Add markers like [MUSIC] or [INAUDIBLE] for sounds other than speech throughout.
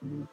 Hola,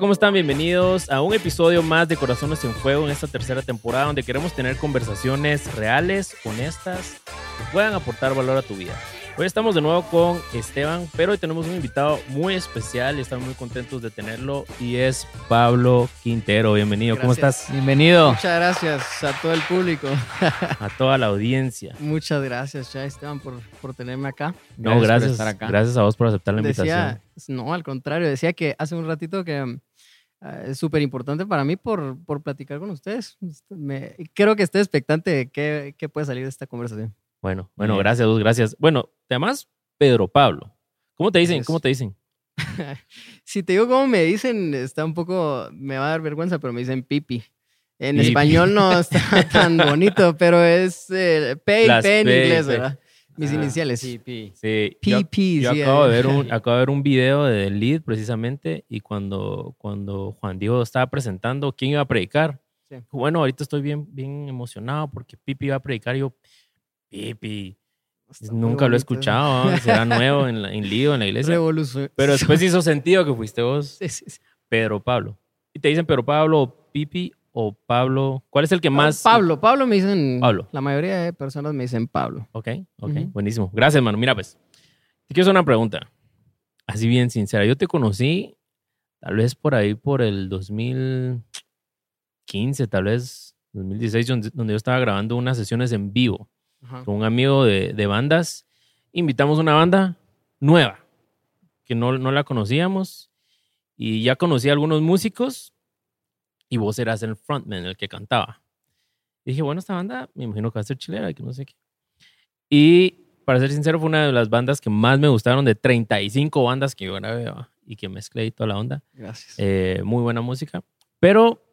¿cómo están? Bienvenidos a un episodio más de Corazones en Fuego en esta tercera temporada donde queremos tener conversaciones reales, honestas, que puedan aportar valor a tu vida. Hoy estamos de nuevo con Esteban, pero hoy tenemos un invitado muy especial y estamos muy contentos de tenerlo y es Pablo Quintero. Bienvenido, ¿cómo estás? Bienvenido. Muchas gracias a todo el público. A toda la audiencia. Muchas gracias, ya Esteban, por, por tenerme acá. No, Gracias por gracias. estar acá. Gracias a vos por aceptar la invitación. Decía, no, al contrario, decía que hace un ratito que eh, es súper importante para mí por, por platicar con ustedes. Me- creo que estoy expectante de qué, qué puede salir de esta conversación. Bueno, bueno, Bien. gracias, gracias. Bueno, te llamas Pedro Pablo. ¿Cómo te dicen? ¿Cómo te dicen? [LAUGHS] Si te digo cómo me dicen, está un poco, me va a dar vergüenza, pero me dicen pipi. En Pipi. español no [LAUGHS] está tan bonito, pero es eh, P y Las P en inglés, P. ¿verdad? Mis Ah, iniciales. PP. Sí, yo- PP, Yo sí, acabo de, eh. ver un, acabo de ver un video de Lead precisamente y cuando, cuando Juan Diego estaba presentando quién iba a predicar, Sí. bueno, ahorita estoy bien, bien emocionado porque Pipi iba a predicar y yo, Pipi, Está nunca lo he escuchado, ¿no? [LAUGHS] será nuevo en, la, en Lío, en la iglesia. Revolución. Pero después hizo sentido que fuiste vos, Sí, sí, sí. Pedro Pablo. Y te dicen Pedro Pablo o Pipi o Pablo, ¿cuál es el que más? Pablo, Pablo me dicen. Pablo. La mayoría de personas me dicen Pablo. Ok, ok, buenísimo. Gracias, hermano. Mira, pues, te quiero hacer una pregunta. Así bien sincera. Yo te conocí tal vez por ahí por el 2015, tal vez 2016, donde, donde yo estaba grabando unas sesiones en vivo Ajá. con un amigo de, de bandas. Invitamos una banda nueva, que no, no la conocíamos, y ya conocí a algunos músicos, y vos eras el frontman, el que cantaba. Y dije, bueno, esta banda me imagino que va a ser chilera, que no sé qué. Y para ser sincero, fue una de las bandas que más me gustaron de 35 bandas que yo grabé ¿va? y que mezclé y toda la onda. Gracias. Eh, muy buena música. Pero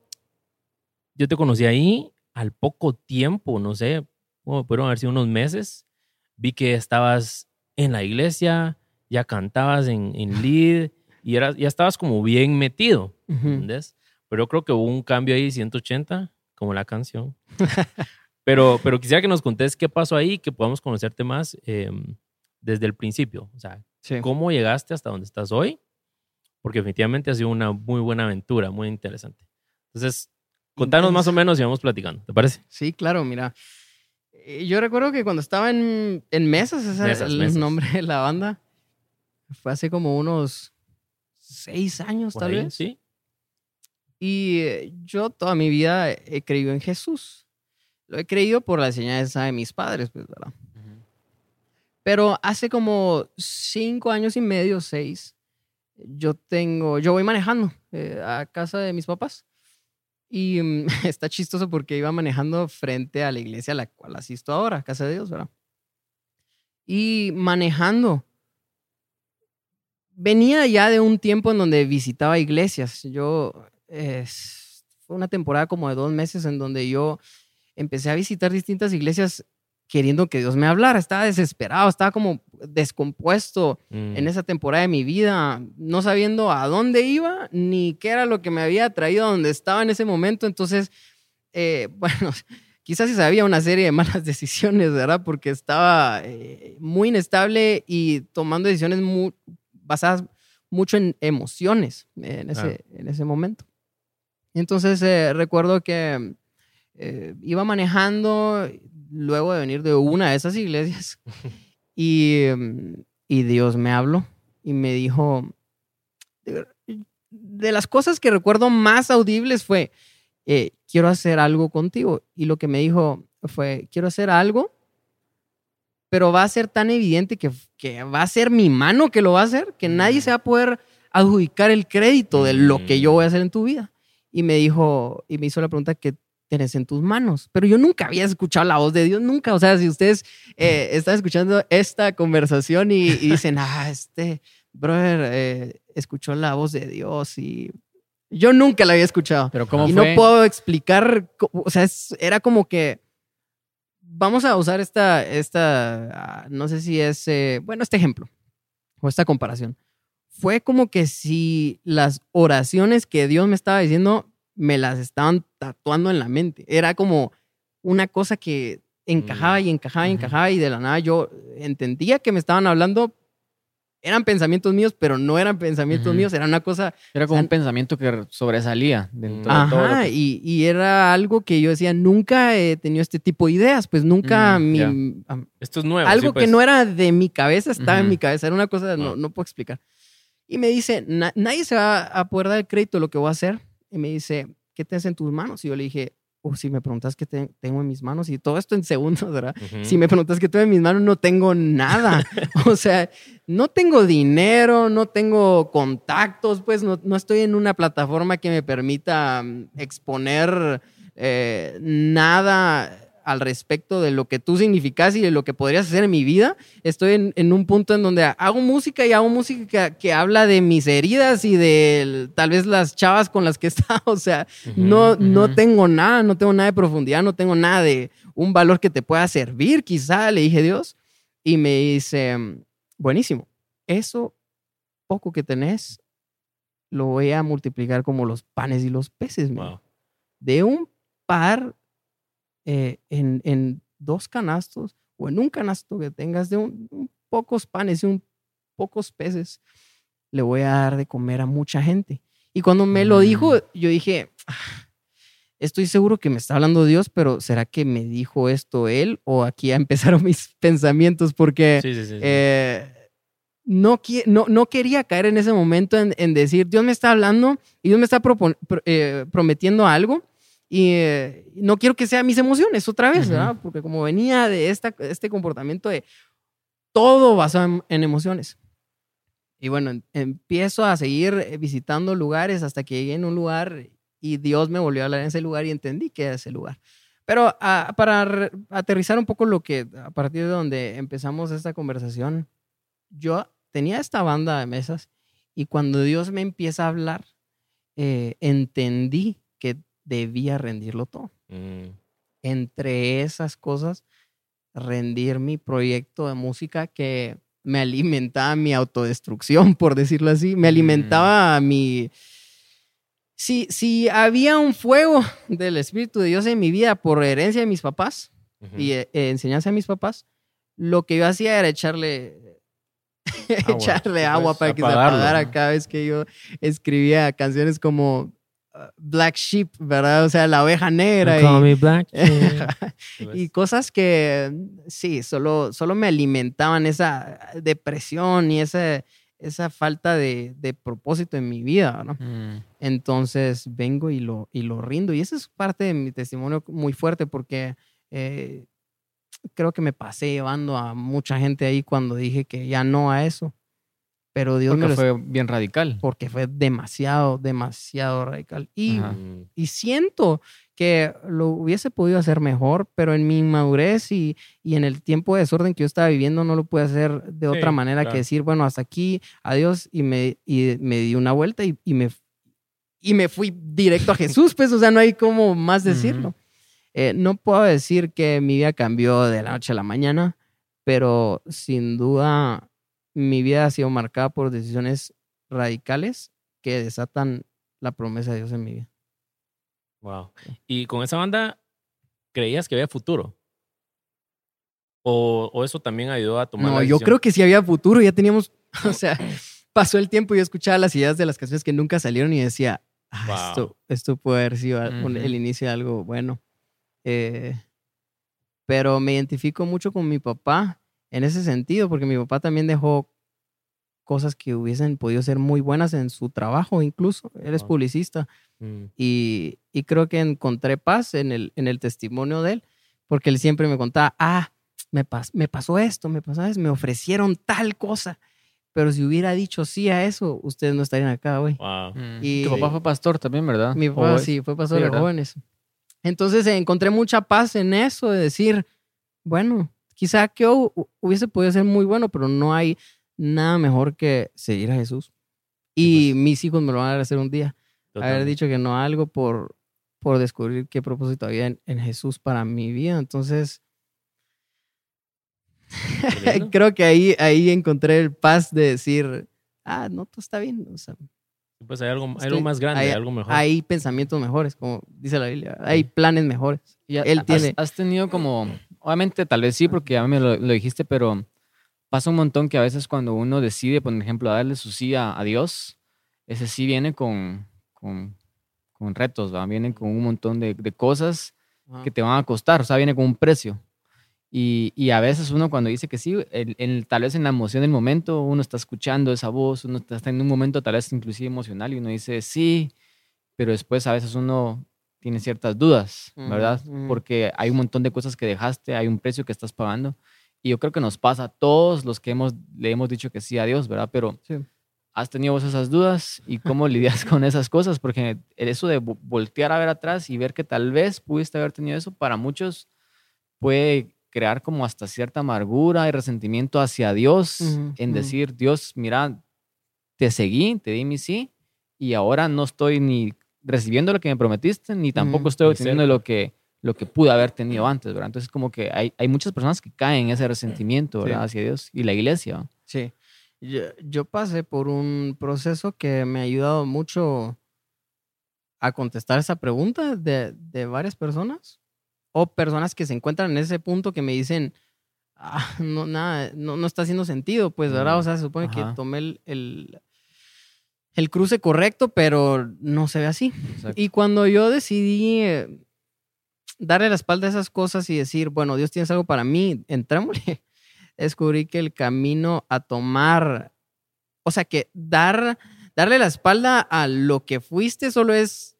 yo te conocí ahí al poco tiempo, no sé, como pudieron haber sido unos meses. Vi que estabas en la iglesia, ya cantabas en, en [LAUGHS] lead y eras, ya estabas como bien metido, Ujú. ¿entendés? Pero yo creo que hubo un cambio ahí 180, como la canción. [LAUGHS] pero, pero quisiera que nos contés qué pasó ahí, que podamos conocerte más eh, desde el principio. O sea, Sí. cómo llegaste hasta donde estás hoy, porque definitivamente ha sido una muy buena aventura, muy interesante. Entonces, contanos más o menos y vamos platicando, ¿te parece? Sí, claro, mira. Eh, Yo recuerdo que cuando estaba en, en Mesas, ese Mesas, es el Mesas. nombre de la banda, fue hace como unos seis años, Por tal ahí, vez. ¿sí? Y eh, yo toda mi vida he creído en Jesús. Lo he creído por la enseñanza de mis padres, pues, ¿verdad? Pero hace como cinco años y medio, seis, yo tengo, yo voy manejando eh, a casa de mis papás. Y mm, [LAUGHS] está chistoso porque iba manejando frente a la iglesia a la cual asisto ahora, casa de Dios, ¿verdad? Y manejando. Venía ya de un tiempo en donde visitaba iglesias. Yo, fue una temporada como de dos meses en donde yo empecé a visitar distintas iglesias queriendo que Dios me hablara. Estaba desesperado, estaba como descompuesto Mm, en esa temporada de mi vida, no sabiendo a dónde iba ni qué era lo que me había traído a donde estaba en ese momento. Entonces, eh, [LAUGHS] bueno, quizás sí sabía una serie de malas [LAUGHS] decisiones, ¿verdad? Porque estaba eh, muy inestable y tomando decisiones mu- basadas mucho en emociones eh, en, ese, en ese momento. Entonces, recuerdo que iba manejando luego de venir de una de esas iglesias [LAUGHS] y, mm, y Dios me habló y me dijo, de, de las cosas que recuerdo más audibles fue, eh, quiero hacer algo contigo. Y lo que me dijo fue, quiero hacer algo, pero va a ser tan evidente que, que va a ser mi mano que lo va a hacer, que nadie se va a poder adjudicar el crédito de lo que yo voy a hacer en tu vida. Y me dijo, y me hizo la pregunta que tenés en tus manos. Pero yo nunca había escuchado la voz de Dios, nunca. O sea, si ustedes eh, están escuchando esta conversación y, y dicen, ah, este brother eh, escuchó la voz de Dios y yo nunca la había escuchado. Pero ¿cómo y fue? no puedo explicar, o sea, es- era como que vamos a usar esta, esta, ah, no sé si es, eh, bueno, este ejemplo o esta comparación. fue como que si las oraciones que Dios me estaba diciendo me las estaban tatuando en la mente. Era como una cosa que encajaba y encajaba y encajaba y de la nada yo entendía que me estaban hablando. Eran pensamientos míos, pero no eran pensamientos míos, era una cosa Era como O sea, un pensamiento que sobresalía dentro de todo. Ajá, que- y, y era algo que yo decía, nunca he tenido este tipo de ideas, pues nunca mi, Esto es nuevo. algo sí, pues. que no era de mi cabeza estaba en mi cabeza, era una cosa, no, no puedo explicar. Y me dice, "Na- nadie se va a poder dar el crédito de lo que voy a hacer. Y me dice, ¿qué tienes en tus manos? Y yo le dije, oh, si me preguntas qué te- tengo en mis manos, y todo esto en segundos, ¿verdad? Si me preguntas qué tengo en mis manos, no tengo nada. [LAUGHS] o sea, no tengo dinero, no tengo contactos, pues no, no estoy en una plataforma que me permita mm, exponer eh, nada al respecto de lo que tú significas y de lo que podrías hacer en mi vida. Estoy en, en un punto en donde hago música y hago música que, que habla de mis heridas y de tal vez las chavas con las que [LAUGHS] estado. O sea, no, no tengo nada, no tengo nada de profundidad, no tengo nada de un valor que te pueda servir, quizá, le dije Dios. Y me dice, buenísimo, eso poco que tenés lo voy a multiplicar como los panes y los peces. Wow. De un par eh, en, en dos canastos o en un canasto que tengas de un, un pocos panes y un pocos peces, le voy a dar de comer a mucha gente. Y cuando me lo dijo, Mm. yo dije, "Ah, estoy seguro que me está hablando Dios, pero ¿será que me dijo esto él o aquí ya [LAUGHS] empezaron mis pensamientos? Porque Sí, sí, sí. sí. eh, no, no, no quería caer en ese momento en, en decir, Dios me está hablando y Dios me está pro- eh, prometiendo algo y eh, no quiero que sea mis emociones otra vez. ¿verdad? Porque como venía de esta, este comportamiento de todo basado en, en emociones. Y bueno, em- empiezo a seguir eh, visitando lugares hasta que llegué en un lugar y Dios me volvió a hablar en ese lugar y entendí que era ese lugar. Pero ah, para re- aterrizar un poco lo que, a partir de donde empezamos esta conversación, yo tenía esta banda de mesas y cuando Dios me empieza a hablar, eh, entendí debía rendirlo todo. Mm. Entre esas cosas, rendir mi proyecto de música que me alimentaba mi autodestrucción, por decirlo así, me alimentaba mi... Si, si había un fuego del Espíritu de Dios en mi vida por herencia de mis papás, y eh, enseñanza a mis papás, lo que yo hacía era echarle [LAUGHS] Agua, echarle agua para que se apagara cada vez que yo escribía canciones como Black Sheep, ¿verdad? O sea, la oveja negra Call y, me black. [LAUGHS] Y cosas que sí, solo, solo me alimentaban esa depresión y esa, esa falta de, de propósito en mi vida, ¿no? Mm, Entonces vengo y lo, y lo rindo. Y esa es parte de mi testimonio muy fuerte porque eh, creo que me pasé llevando a mucha gente ahí cuando dije que ya no a eso. Pero Dios me porque lo fue bien radical. porque fue demasiado, demasiado radical. Y, Ajá. Y siento que lo hubiese podido hacer mejor, pero en mi inmadurez y, y en el tiempo de desorden que yo estaba viviendo no lo pude hacer de Sí, otra manera claro. que decir, bueno, hasta aquí, adiós, y me, y me di una vuelta y, y me, y me fui directo a Jesús, pues, o sea, no hay cómo más decirlo. Eh, no puedo decir que mi vida cambió de la noche a la mañana, pero sin duda mi vida ha sido marcada por decisiones radicales que desatan la promesa de Dios en mi vida. Wow. Y con esa banda, ¿creías que había futuro? ¿O, o eso también ayudó a tomar No, la yo creo que sí había futuro, ya teníamos, [LAUGHS] o sea, pasó el tiempo y yo escuchaba las ideas de las canciones que nunca salieron y decía, "Ah, Wow. esto, esto puede haber sido el inicio de algo bueno. Eh, pero me identifico mucho con mi papá en ese sentido, porque mi papá también dejó cosas que hubiesen podido ser muy buenas en su trabajo, incluso. Él es publicista Mm. y, y creo que encontré paz en el, en el testimonio de él, porque él siempre me contaba, ah, me, pas- me pasó esto, me pasó esto, me ofrecieron tal cosa, pero si hubiera dicho sí a eso, ustedes no estarían acá hoy. Wow. Mm. Y- Tu papá fue pastor también, ¿verdad? Mi ¿O papá sí, fue pastor Sí, de jóvenes. Entonces encontré mucha paz en eso, de decir, bueno, quizá que hu- hubiese podido ser muy bueno, pero no hay nada mejor que seguir a Jesús. Y Sí, pues. mis hijos me lo van a agradecer un día. haber Totalmente. dicho que no a algo por, por descubrir qué propósito había en, en Jesús para mi vida. Entonces, [LAUGHS] creo que ahí, ahí encontré el paz de decir, ah, no, todo está bien. O sea, Pues hay algo, hay algo más grande, hay- algo mejor. hay pensamientos mejores, como dice la Biblia. Hay planes mejores. Y Él has- tiene- Has, tenido como, obviamente tal vez sí, porque ya me lo, lo dijiste, pero pasa un montón que a veces cuando uno decide, por ejemplo, darle su sí a, a Dios, ese sí viene con, con, con retos, ¿va? viene con un montón de, de cosas que te van a costar, o sea, viene con un precio. Y, y a veces uno cuando dice que sí, el- el- tal vez en la emoción del momento, uno está escuchando esa voz, uno está, está en un momento tal vez inclusive emocional y uno dice sí, pero después a veces uno tiene ciertas dudas, ¿verdad? Porque hay un montón de cosas que dejaste, hay un precio que estás pagando. Y yo creo que nos pasa a todos los que hemos, le hemos dicho que sí a Dios, ¿verdad? Pero Sí. ¿has tenido vos esas dudas y cómo lidias con esas cosas? Porque eso de vo- voltear a ver atrás y ver que tal vez pudiste haber tenido eso, para muchos puede crear como hasta cierta amargura y resentimiento hacia Dios en decir, Dios, mira, te seguí, te di mi sí y ahora no estoy ni recibiendo lo que me prometiste, ni tampoco estoy ni obteniendo lo que, lo que pude haber tenido antes, ¿verdad? Entonces como que hay, hay muchas personas que caen en ese resentimiento, Sí. ¿verdad? Hacia Dios y la iglesia. ¿va? Sí. Yo, yo pasé por un proceso que me ha ayudado mucho a contestar esa pregunta de, de varias personas o personas que se encuentran en ese punto que me dicen, "Ah, no, nada, no, no está haciendo sentido, pues, ¿verdad? Mm, O sea, se supone que ajá. tomé el, el, el cruce correcto, pero no se ve así. Exacto. Y cuando yo decidí eh, darle la espalda a esas cosas y decir, bueno, Dios tienes algo para mí, entrémosle, [LAUGHS] descubrí que el camino a tomar, o sea, que dar, darle la espalda a lo que fuiste solo es,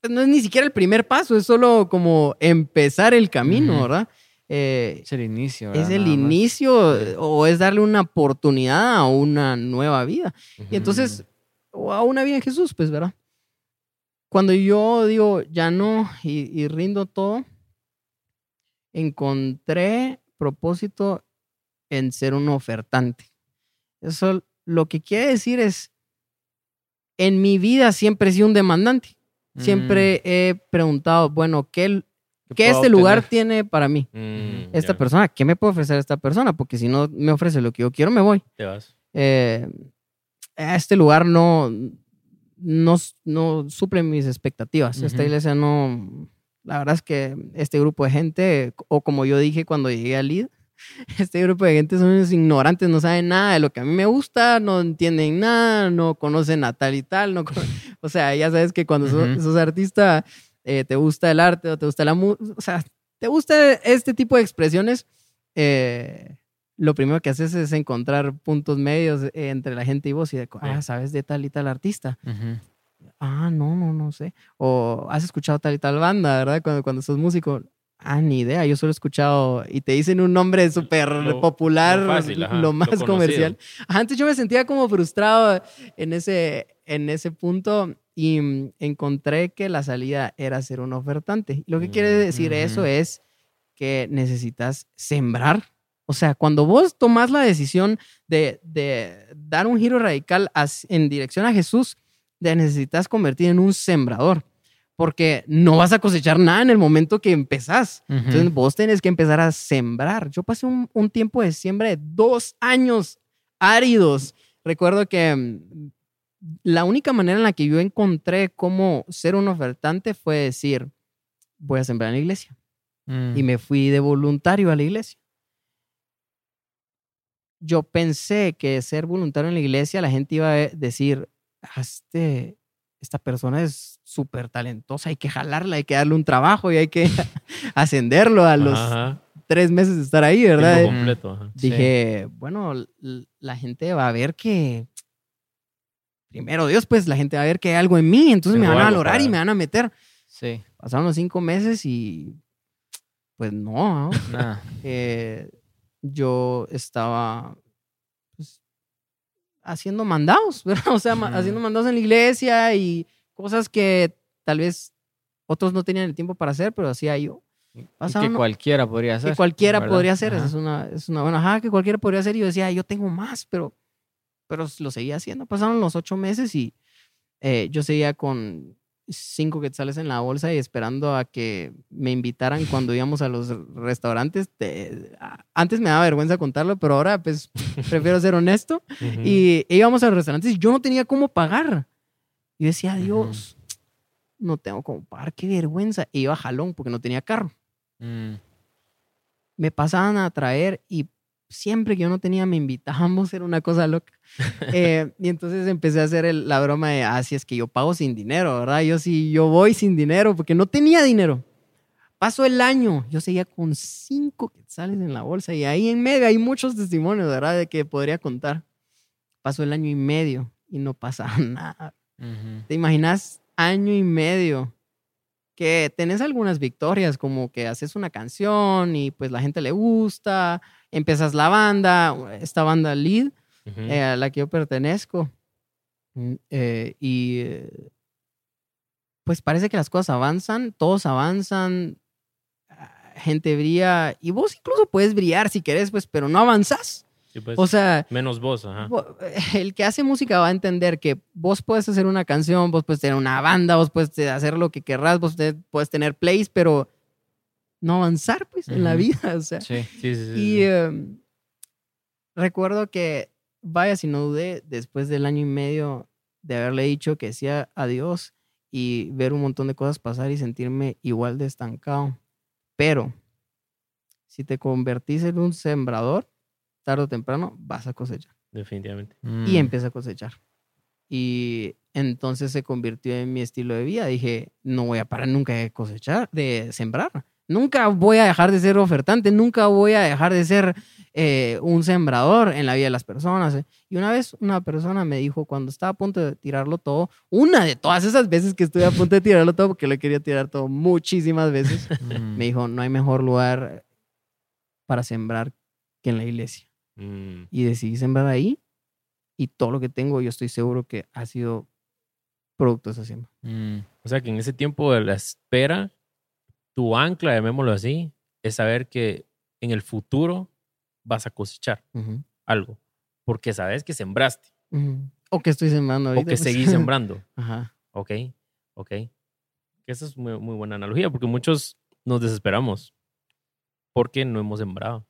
pues, no es ni siquiera el primer paso, es solo como empezar el camino. ¿verdad? Eh, Es el inicio. es ¿verdad? el Nada más. inicio o es darle una oportunidad a una nueva vida. Y entonces, o a una vida en Jesús, pues, ¿verdad? Cuando yo digo, ya no, y, y rindo todo, encontré propósito en ser un ofertante. Eso lo que quiere decir es, en mi vida siempre he sido un demandante. Siempre he preguntado, bueno, ¿qué, Mm, ¿Qué este lugar obtener? tiene para mí? Mm, Esta ya, persona, ¿qué me puede ofrecer esta persona? Porque si no me ofrece lo que yo quiero, me voy Te vas. eh, este lugar no, no, no suple mis expectativas. Esta Ujú. iglesia no, la verdad es que este grupo de gente, o como yo dije cuando llegué al lead, [LAUGHS] este grupo de gente son unos ignorantes, no saben nada de lo que a mí me gusta, no entienden nada, no conocen a tal y tal, no [LAUGHS] o sea, ya sabes que cuando sos, Ujú. sos artista, eh, te gusta el arte o te gusta la música, o sea, te gusta este tipo de expresiones, eh, lo primero que haces es encontrar puntos medios eh, entre la gente y vos y de, ah, sabes de tal y tal artista. Ah, no, no, no sé. O has escuchado tal y tal banda, ¿verdad? Cuando, cuando sos músico. Ah, ni idea, yo solo he escuchado y te dicen un nombre súper popular, lo fácil, ajá, lo más comercial. Ajá, Antes yo me sentía como frustrado en ese, en ese punto y mm, encontré que la salida era ser un ofertante. Lo que quiere decir eso Ujú. es que necesitas sembrar. O sea, cuando vos tomás la decisión de, de dar un giro radical en dirección a Jesús, te necesitas convertir en un sembrador. Porque no vas a cosechar nada en el momento que empezás. Ujú. Entonces vos tenés que empezar a sembrar. Yo pasé un, un tiempo de siembra de dos años áridos. Recuerdo que mm, la única manera en la que yo encontré cómo ser un ofertante fue decir, voy a sembrar en la iglesia. Mm. Y me fui de voluntario a la iglesia. Yo pensé que ser voluntario en la iglesia, la gente iba a decir, "Ah, este, esta persona es súper talentosa, hay que jalarla, hay que darle un trabajo y hay que [LAUGHS] ascenderlo a los Ajá, tres meses de estar ahí, ¿verdad? completo. ajá. Sí. Dije, bueno, la gente va a ver que, primero Dios, pues la gente va a ver que hay algo en mí, entonces me van a valorar y me van a meter. Sí, Pasaron los cinco meses y, pues no, ¿no? nada. [LAUGHS] Eh, yo estaba pues, haciendo mandados, [LAUGHS] ¿verdad? O sea, haciendo mandados en la iglesia y cosas que tal vez otros no tenían el tiempo para hacer, pero hacía yo. Y Pasaron- que cualquiera podría hacer. que cualquiera ¿verdad? podría hacer, esa es una, es una buena, ajá, que cualquiera podría hacer. Y yo decía, yo tengo más, pero, pero lo seguía haciendo. Pasaron los ocho meses y eh, yo seguía con cinco quetzales en la bolsa y esperando a que me invitaran cuando íbamos a los restaurantes. Te- antes me daba vergüenza contarlo, pero ahora pues prefiero ser honesto. [LAUGHS] Y íbamos a los restaurantes y yo no tenía cómo pagar. Yo decía, Dios, no tengo cómo pagar, qué vergüenza. Y iba a jalón porque no tenía carro. Mm. Me pasaban a traer y siempre que yo no tenía me invitábamos, era una cosa loca. [LAUGHS] Eh, y entonces empecé a hacer el- la broma de, ah, si es que yo pago sin dinero, ¿verdad? Yo sí, yo voy sin dinero porque no tenía dinero. Pasó el año, yo seguía con cinco quetzales en la bolsa y ahí en medio hay muchos testimonios, ¿verdad? De que podría contar. Pasó el año y medio y no pasaba [LAUGHS] nada. ¿Te imaginas año y medio que tenés algunas victorias, como que haces una canción y pues la gente le gusta, empiezas la banda, esta banda lead eh, a la que yo pertenezco. Mm, eh, y eh, pues parece que las cosas avanzan, todos avanzan, ah, gente brilla y vos incluso puedes brillar si querés, pues, pero no avanzas. Sí, pues, O sea, menos vos, ajá. El que hace música va a entender que vos puedes hacer una canción, vos puedes tener una banda, vos puedes hacer lo que querrás, vos te- puedes tener plays, pero no avanzar pues en la vida. O sea, Sí. Sí, sí, sí. y sí. eh, recuerdo que, vaya, si no dudé, después del año y medio de haberle dicho que decía adiós y ver un montón de cosas pasar y sentirme igual de estancado. Pero si te convertís en un sembrador, tarde o temprano vas a cosechar Definitivamente. y Mm. empecé a cosechar. Y entonces se convirtió en mi estilo de vida. Dije, no voy a parar nunca de cosechar, de sembrar. Nunca voy a dejar de ser ofertante, nunca voy a dejar de ser eh, un sembrador en la vida de las personas. eh. Y una vez una persona me dijo, cuando estaba a punto de tirarlo todo, una de todas esas veces que estuve a punto de tirarlo todo, porque le quería tirar todo muchísimas veces, [LAUGHS] Mm. me dijo, no hay mejor lugar para sembrar que en la iglesia Mm, y decidí sembrar ahí y todo lo que tengo yo estoy seguro que ha sido producto de esa siembra. Mm. O sea que en ese tiempo de la espera, tu ancla, llamémoslo así, es saber que en el futuro vas a cosechar algo. Porque sabes que sembraste. O que estoy sembrando o que pues. seguís sembrando. [LAUGHS] Ajá. Ok, ok. Esa es muy, muy buena analogía porque muchos nos desesperamos porque no hemos sembrado.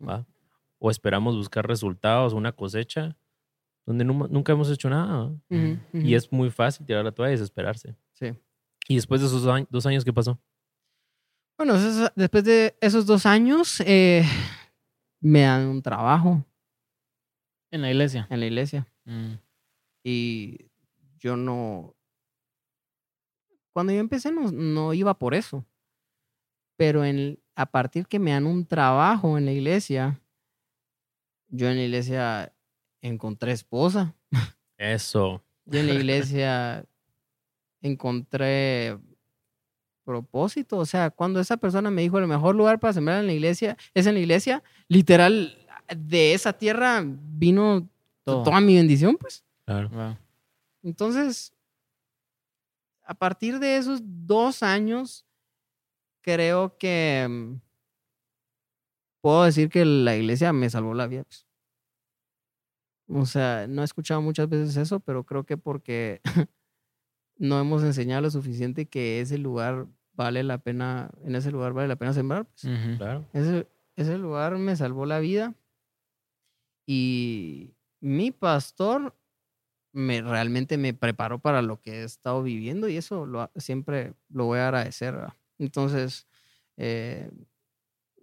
¿va? O esperamos buscar resultados, una cosecha, donde nu- nunca hemos hecho nada. Y es muy fácil tirar la toalla y desesperarse. Sí. Y después de esos años, dos años, ¿qué pasó? Bueno, esos- después de esos dos años eh, me dan un trabajo En la iglesia. en la iglesia Mm. y yo no... Cuando yo empecé no, no iba por eso, pero en, a partir que me dan un trabajo en la iglesia, yo en la iglesia encontré esposa. [LAUGHS] Eso. Yo en la [LAUGHS] iglesia encontré propósito. O sea, cuando esa persona me dijo el mejor lugar para sembrar en la iglesia es en la iglesia, literal, de esa tierra vino Todo. toda mi bendición, pues. Claro. Wow. Entonces, a partir de esos dos años, creo que mm, puedo decir que la iglesia me salvó la vida. pues. O sea, no he escuchado muchas veces eso, pero creo que porque [LAUGHS] no hemos enseñado lo suficiente que ese lugar vale la pena, en ese lugar vale la pena sembrar. pues. Ujú. Claro. Ese, ese lugar me salvó la vida y mi pastor me realmente me preparó para lo que he estado viviendo y eso lo, siempre lo voy a agradecer. ¿verdad? Entonces, eh,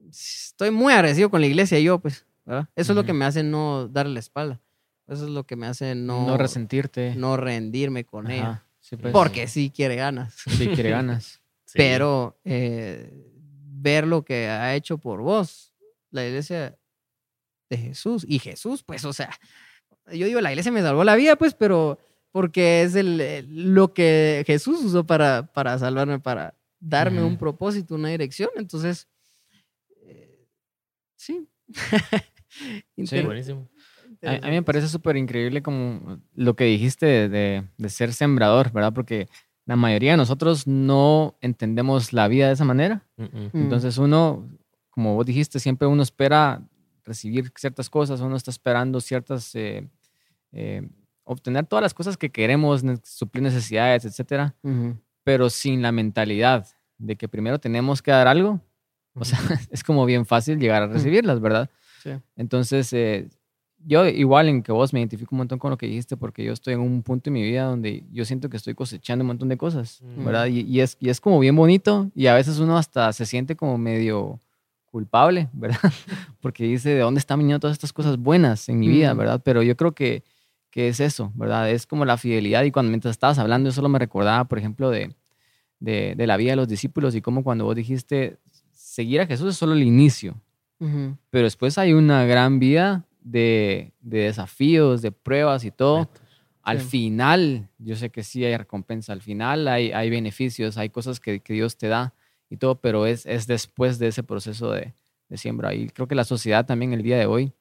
estoy muy agradecido con la iglesia yo, pues, ¿verdad? Eso es lo que me hace no darle la espalda. Eso es lo que me hace no, No, resentirte. no rendirme con ella. Sí, pues. Porque sí quiere ganas. Sí, quiere ganas. [LAUGHS] Sí. Pero eh, ver lo que ha hecho por vos, la iglesia de Jesús. Y Jesús, pues, o sea, yo digo, la iglesia me salvó la vida, pues, pero porque es el, el- lo que Jesús usó para, para salvarme, para darme un propósito, una dirección. Entonces, eh, sí. [LAUGHS] Sí, buenísimo. A, a mí me parece súper increíble como lo que dijiste de, de- de ser sembrador, ¿verdad? Porque la mayoría de nosotros no entendemos la vida de esa manera. Mm. Mm. Entonces uno, como vos dijiste, siempre uno espera recibir ciertas cosas, uno está esperando ciertas eh, eh, obtener todas las cosas que queremos, suplir necesidades, etcétera, Ujú. pero sin la mentalidad de que primero tenemos que dar algo, o sea, [LAUGHS] es como bien fácil llegar a recibirlas, ¿verdad? Sí. Entonces, eh, yo igual en que vos me identifico un montón con lo que dijiste porque yo estoy en un punto en mi vida donde yo siento que estoy cosechando un montón de cosas, Mm. ¿verdad? Y, y es, y es como bien bonito y a veces uno hasta se siente como medio culpable, [LAUGHS] ¿verdad? Porque dice, ¿de dónde están viniendo todas estas cosas buenas en mi vida, Mm. ¿verdad? Pero yo creo que, que es eso, ¿verdad? Es como la fidelidad y cuando mientras estabas hablando yo solo me recordaba, por ejemplo, de, de, de la vida de los discípulos y cómo cuando vos dijiste, seguir a Jesús es solo el inicio, pero después hay una gran vida de, de desafíos, de pruebas y todo. Al Sí. final, yo sé que sí hay recompensa, al final hay, hay beneficios, hay cosas que, que Dios te da y todo, pero es, es después de ese proceso de, de siembra. Y creo que la sociedad también el día de hoy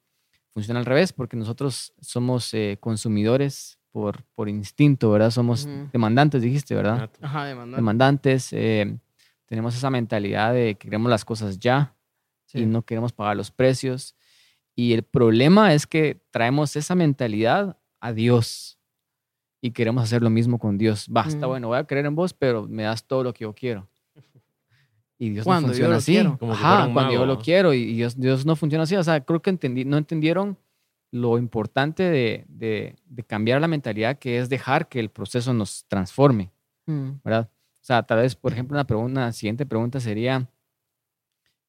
funciona al revés, porque nosotros somos eh, consumidores por, por instinto, ¿verdad? Somos Ujú. demandantes, dijiste, ¿verdad? Ajá. Demandantes, eh, tenemos esa mentalidad de que queremos las cosas ya Sí. y no queremos pagar los precios. Y el problema es que traemos esa mentalidad a Dios y queremos hacer lo mismo con Dios. Basta, Mm. bueno, voy a creer en vos, pero me das todo lo que yo quiero. [LAUGHS] Y Dios Cuando no yo funciona lo así. Como si Ajá, un cuando yo mago, lo ¿no? quiero y, y Dios, Dios no funciona así. O sea, creo que entendí, no entendieron lo importante de, de- de cambiar la mentalidad que es dejar que el proceso nos transforme. Mm. ¿verdad? O sea, tal vez, por ejemplo, una, pregunta, una siguiente pregunta sería,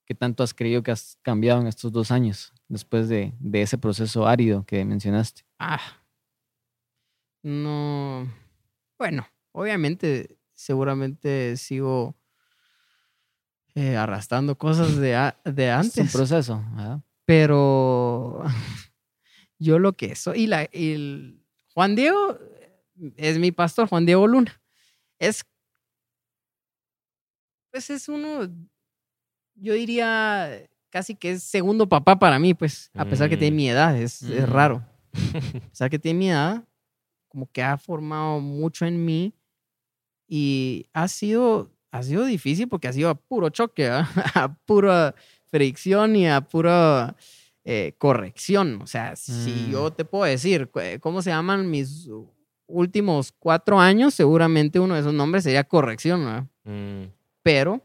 ¿qué tanto has creído que has cambiado en estos dos años después de, de ese proceso árido que mencionaste? Ah. No. Bueno, obviamente, seguramente sigo eh, arrastrando cosas de, a- de [LAUGHS] Es un antes. proceso, ¿verdad? Pero [LAUGHS] yo lo que soy. Y, la, y el Juan Diego es mi pastor, Juan Diego Luna. Es. Pues es uno. Yo diría casi que es segundo papá para mí, pues, a pesar que tiene Mm. mi edad, es, es Mm. raro. [LAUGHS] A pesar que tiene mi edad, como que ha formado mucho en mí y ha sido, ha sido difícil porque ha sido a puro choque, ¿ah? [LAUGHS] a pura fricción y a pura eh, corrección. O sea, si Mm. yo te puedo decir eh, cómo se llaman mis últimos cuatro años, seguramente uno de esos nombres sería corrección. Mm, pero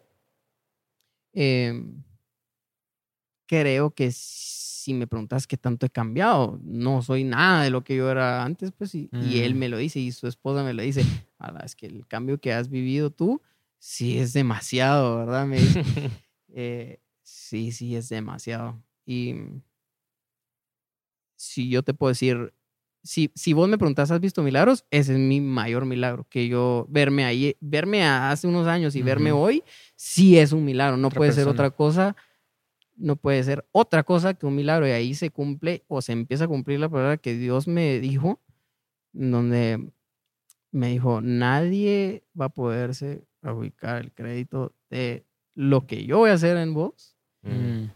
em, creo que si me preguntas qué tanto he cambiado, no soy nada de lo que yo era antes, pues, y, y él Mm. me lo dice y su esposa me lo dice, "Ala, es que el cambio que has vivido tú, sí es demasiado, ¿verdad? Me dice, [LAUGHS] "Eh, sí, sí, es demasiado. Y si yo te puedo decir, si, si vos me preguntas, ¿has visto milagros? Ese es mi mayor milagro, que yo verme ahí, verme hace unos años y verme hoy, sí es un milagro, no Otra puede ser otra cosa, no puede ser otra cosa que un milagro y ahí se cumple o se empieza a cumplir la palabra que Dios me dijo, donde me dijo, nadie va a poderse ubicar el crédito de lo que yo voy a hacer en vos, mm,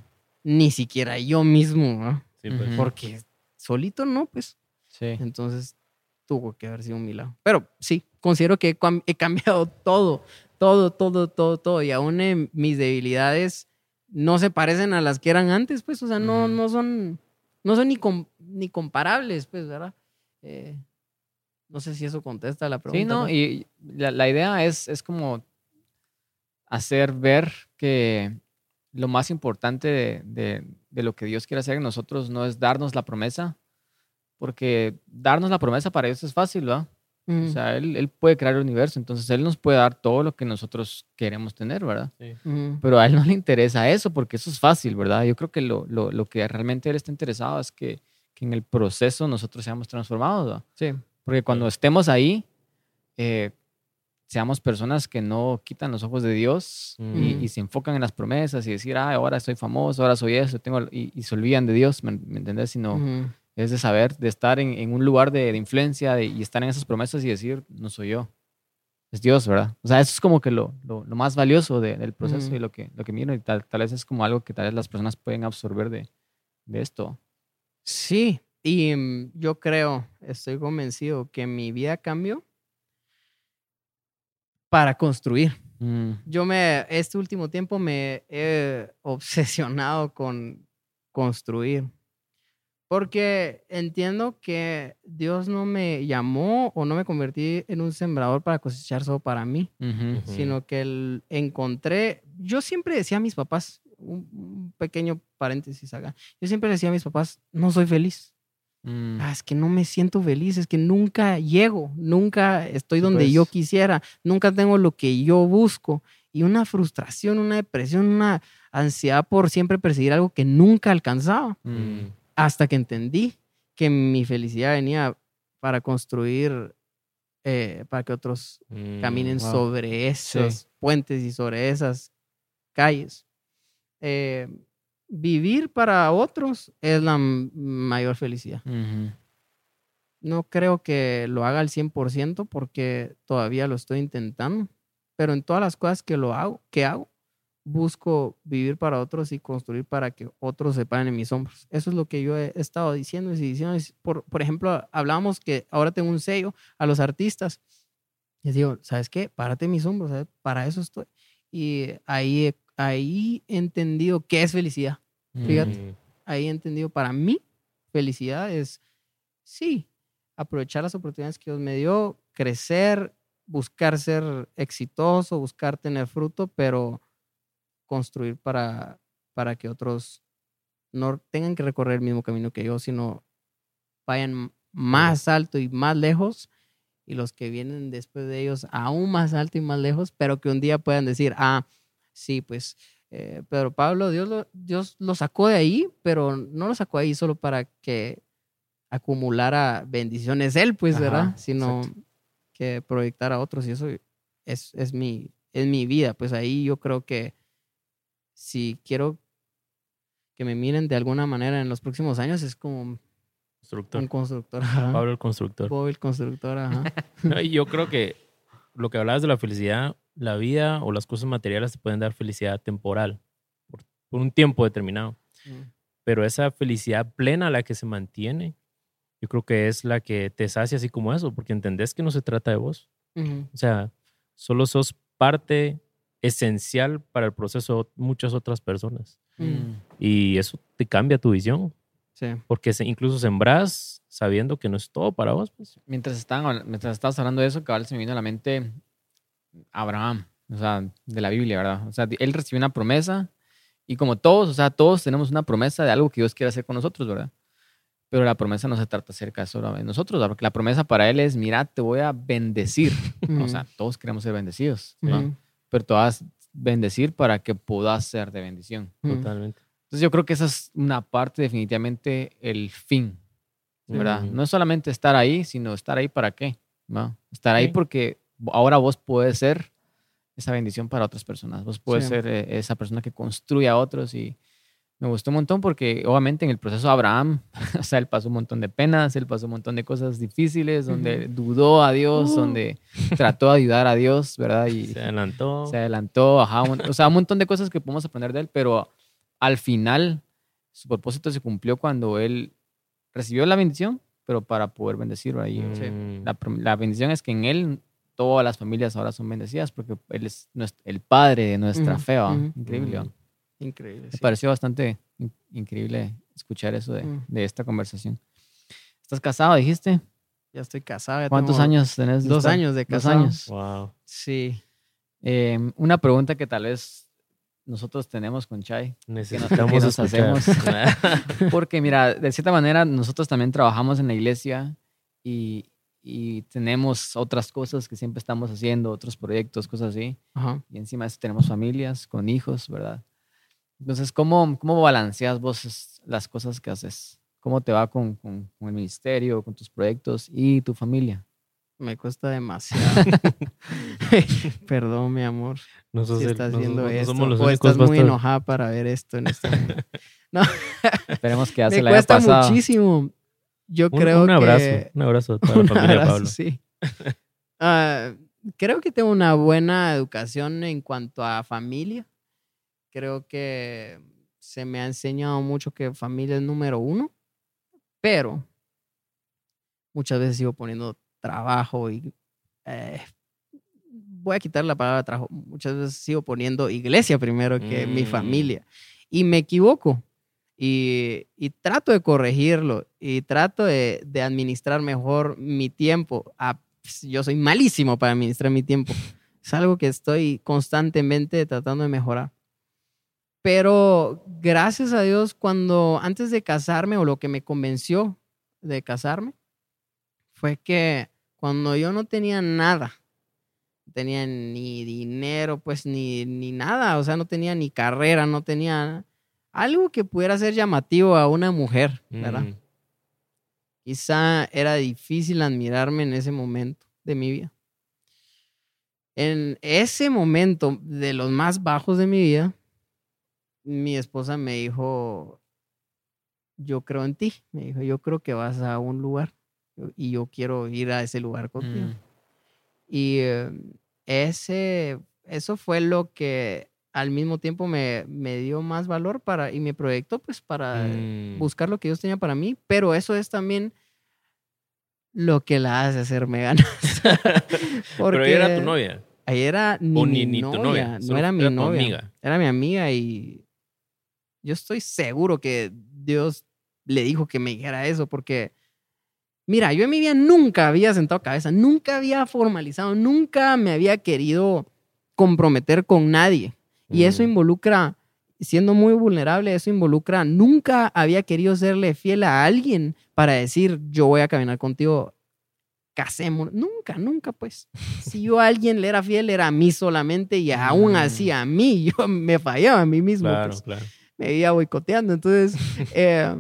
ni siquiera yo mismo, ¿no? sí, pues. Porque solito no, pues. Sí. Entonces tuvo que haber sido un milagro. Pero sí, considero que he, cam- he cambiado [LAUGHS] todo, todo, todo, todo, todo. Y aún en mis debilidades no se parecen a las que eran antes, pues. O sea, no, no son, no son ni, com- ni comparables, pues, ¿verdad? Eh, no sé si eso contesta la pregunta. Sí, no, pues. y la, la idea es, es como hacer ver que lo más importante de, de- de lo que Dios quiere hacer en nosotros no es darnos la promesa, porque darnos la promesa para Dios es fácil, ¿verdad? Ujú, O sea, él, él puede crear el universo, entonces Él nos puede dar todo lo que nosotros queremos tener, ¿verdad? ujú, Pero a Él no le interesa eso, porque eso es fácil, ¿verdad? Yo creo que lo, lo- lo que realmente Él está interesado es que, que en el proceso nosotros seamos transformados, ¿verdad? sí. Porque cuando estemos ahí, eh, seamos personas que no quitan los ojos de Dios y, Mm. y se enfocan en las promesas y decir, ah, ahora soy famoso, ahora soy eso, tengo, y, y se olvidan de Dios, ¿me, me entendés? Sino Ujú, es de saber, de estar en, en un lugar de, de influencia de- y estar en esas promesas y decir, no soy yo, es Dios, ¿verdad? O sea, eso es como que lo, lo, lo más valioso de- del proceso y lo que, lo que miro y tal, tal vez es como algo que tal vez las personas pueden absorber de, de esto. Sí, y mm, yo creo, estoy convencido que mi vida cambió para construir. Mm, Yo me, este último tiempo me he obsesionado con construir. Porque entiendo que Dios no me llamó o no me convertí en un sembrador para cosechar solo para mí, sino que el- encontré, yo siempre decía a mis papás, un, un pequeño paréntesis acá, yo siempre decía a mis papás, no soy feliz. Mm. Ah, es que no me siento feliz, es que nunca llego, nunca estoy donde pues. yo quisiera, nunca tengo lo que yo busco. Y una frustración, una depresión, una ansiedad por siempre perseguir algo que nunca alcanzaba. Mm. Hasta que entendí que mi felicidad venía para construir, eh, para que otros Mm, caminen wow. sobre esos puentes y sobre esas calles. Eh, vivir para otros es la mayor felicidad. No creo que lo haga al 100% porque todavía lo estoy intentando, pero en todas las cosas que lo hago, que hago, busco vivir para otros y construir para que otros se paren en mis hombros. Eso es lo que yo he estado diciendo y diciendo. Por, por ejemplo, hablábamos que ahora tengo un sello a los artistas. Les digo, ¿sabes qué? Párate en mis hombros, ¿sabes? para eso estoy. Y ahí, ahí he entendido qué es felicidad Fíjate. mm, ahí he entendido para mí, felicidad es, sí, aprovechar las oportunidades que Dios me dio, crecer, buscar ser exitoso, buscar tener fruto, pero construir para, para que otros no tengan que recorrer el mismo camino que yo, sino vayan más alto y más lejos y los que vienen después de ellos aún más alto y más lejos, pero que un día puedan decir, ah, sí, pues eh, Pedro Pablo, Dios lo, Dios lo sacó de ahí, pero no lo sacó ahí solo para que acumulara bendiciones él, pues, Ajá, ¿verdad? Sino exacto. que proyectara a otros y eso es, es, mi, es mi vida. Pues ahí yo creo que si quiero que me miren de alguna manera en los próximos años, es como un Constructor. constructor. ajá. Pablo el constructor. Bob el constructor, ajá. [LAUGHS] No, y yo creo que lo que hablabas de la felicidad, la vida o las cosas materiales te pueden dar felicidad temporal por, por un tiempo determinado. Pero esa felicidad plena, la que se mantiene, yo creo que es la que te sacia así como eso, porque entendés que no se trata de vos. O sea, solo sos parte esencial para el proceso de muchas otras personas. Mm. Y eso te cambia tu visión, Sí. porque se- incluso sembrás sabiendo que no es todo para vos. Pues. Mientras, habl- mientras estabas hablando de eso, cabal se me vino a la mente Abraham, o sea, de la Biblia, ¿verdad? O sea, él recibió una promesa y como todos, o sea, todos tenemos una promesa de algo que Dios quiere hacer con nosotros, ¿verdad? Pero la promesa no se trata acerca de solo de nosotros, porque la promesa para él es, mira, te voy a bendecir. [LAUGHS] O sea, todos queremos ser bendecidos, ¿no? Pero te vas a bendecir para que puedas ser de bendición. Ujú. Totalmente. Entonces yo creo que esa es una parte definitivamente el fin, ¿verdad? Ujú. No es solamente estar ahí, sino estar ahí para qué, ¿no? Estar ahí Sí. porque ahora vos puedes ser esa bendición para otras personas. Vos puedes Sí. ser eh, esa persona que construye a otros y me gustó un montón porque obviamente en el proceso Abraham, [LAUGHS] o sea, él pasó un montón de penas, él pasó un montón de cosas difíciles, donde dudó a Dios, Uh. donde trató de ayudar a Dios, ¿verdad? Y Se adelantó. se adelantó, ajá, un- o sea, un montón de cosas que podemos aprender de él, pero al final su propósito se cumplió cuando él recibió la bendición, pero para poder bendecir ahí. Mm, La, bendición es que en él todas las familias ahora son bendecidas porque él es el padre de nuestra fe. ¿va? Increíble. ¿va? Increíble. Me sí. pareció bastante in- increíble escuchar eso de, Mm. de esta conversación. ¿Estás casado, dijiste? Ya estoy casado. ya ¿Cuántos tengo años tenés? Dos estar- años de Dos casado. años. Wow. Sí. Eh, una pregunta que tal vez nosotros tenemos con Chai. Necesitamos nos escuchar. [LAUGHS] Porque mira, de cierta manera nosotros también trabajamos en la iglesia y, y tenemos otras cosas que siempre estamos haciendo, otros proyectos, cosas así. Ajá. Y encima de eso tenemos familias con hijos, ¿verdad? Entonces, ¿cómo, cómo balanceas vos las cosas que haces? ¿Cómo te va con, con- con el ministerio, con tus proyectos y tu familia? Me cuesta demasiado. [LAUGHS] Perdón, mi amor. No sos Si el- estás no viendo somos- no esto. somos los o estás muy enojada para ver esto en este momento. [LAUGHS] Esperemos que ya [LAUGHS] se Me le haya cuesta pasado. muchísimo. Yo Un, creo un abrazo. que... Un abrazo para la Un familia de abrazo, Pablo. sí. Ah, creo que tengo una buena educación en cuanto a familia. Creo que se me ha enseñado mucho que familia es número uno, pero muchas veces sigo poniendo trabajo y eh, voy a quitar la palabra trabajo. Muchas veces sigo poniendo iglesia primero que mi Mm. familia y me equivoco. Y, y trato de corregirlo y trato de, de administrar mejor mi tiempo. Ah, pues, yo soy malísimo para administrar mi tiempo. Es algo que estoy constantemente tratando de mejorar. Pero gracias a Dios, cuando antes de casarme o lo que me convenció de casarme, fue que cuando yo no tenía nada, tenía ni dinero, pues ni, ni nada, o sea, no tenía ni carrera, no tenía algo que pudiera ser llamativo a una mujer, ¿verdad? Mm. Quizá era difícil admirarme en ese momento de mi vida. En ese momento de los más bajos de mi vida, mi esposa me dijo, yo creo en ti. Me dijo, yo creo que vas a un lugar y yo quiero ir a ese lugar contigo. Mm. Y eh, ese, eso fue lo que al mismo tiempo me, me dio más valor para, y me proyectó pues para Mm. buscar lo que Dios tenía para mí, pero eso es también lo que la hace hacerme ganas. [LAUGHS] [LAUGHS] Pero ella era tu novia. Ahí era ni, O mi ni, tu novia, no era mi novia, amiga. era mi amiga y yo estoy seguro que Dios le dijo que me dijera eso porque, mira, yo en mi vida nunca había sentado cabeza, nunca había formalizado, nunca me había querido comprometer con nadie. Y eso Mm. involucra, siendo muy vulnerable, eso involucra, nunca había querido serle fiel a alguien para decir, yo voy a caminar contigo, casemos. Nunca, nunca, pues. Si yo a alguien le era fiel, era a mí solamente y aún Mm. así a mí, [LAUGHS] yo me fallaba a mí mismo. Claro, pues claro. Me iba boicoteando. Entonces, [LAUGHS] eh,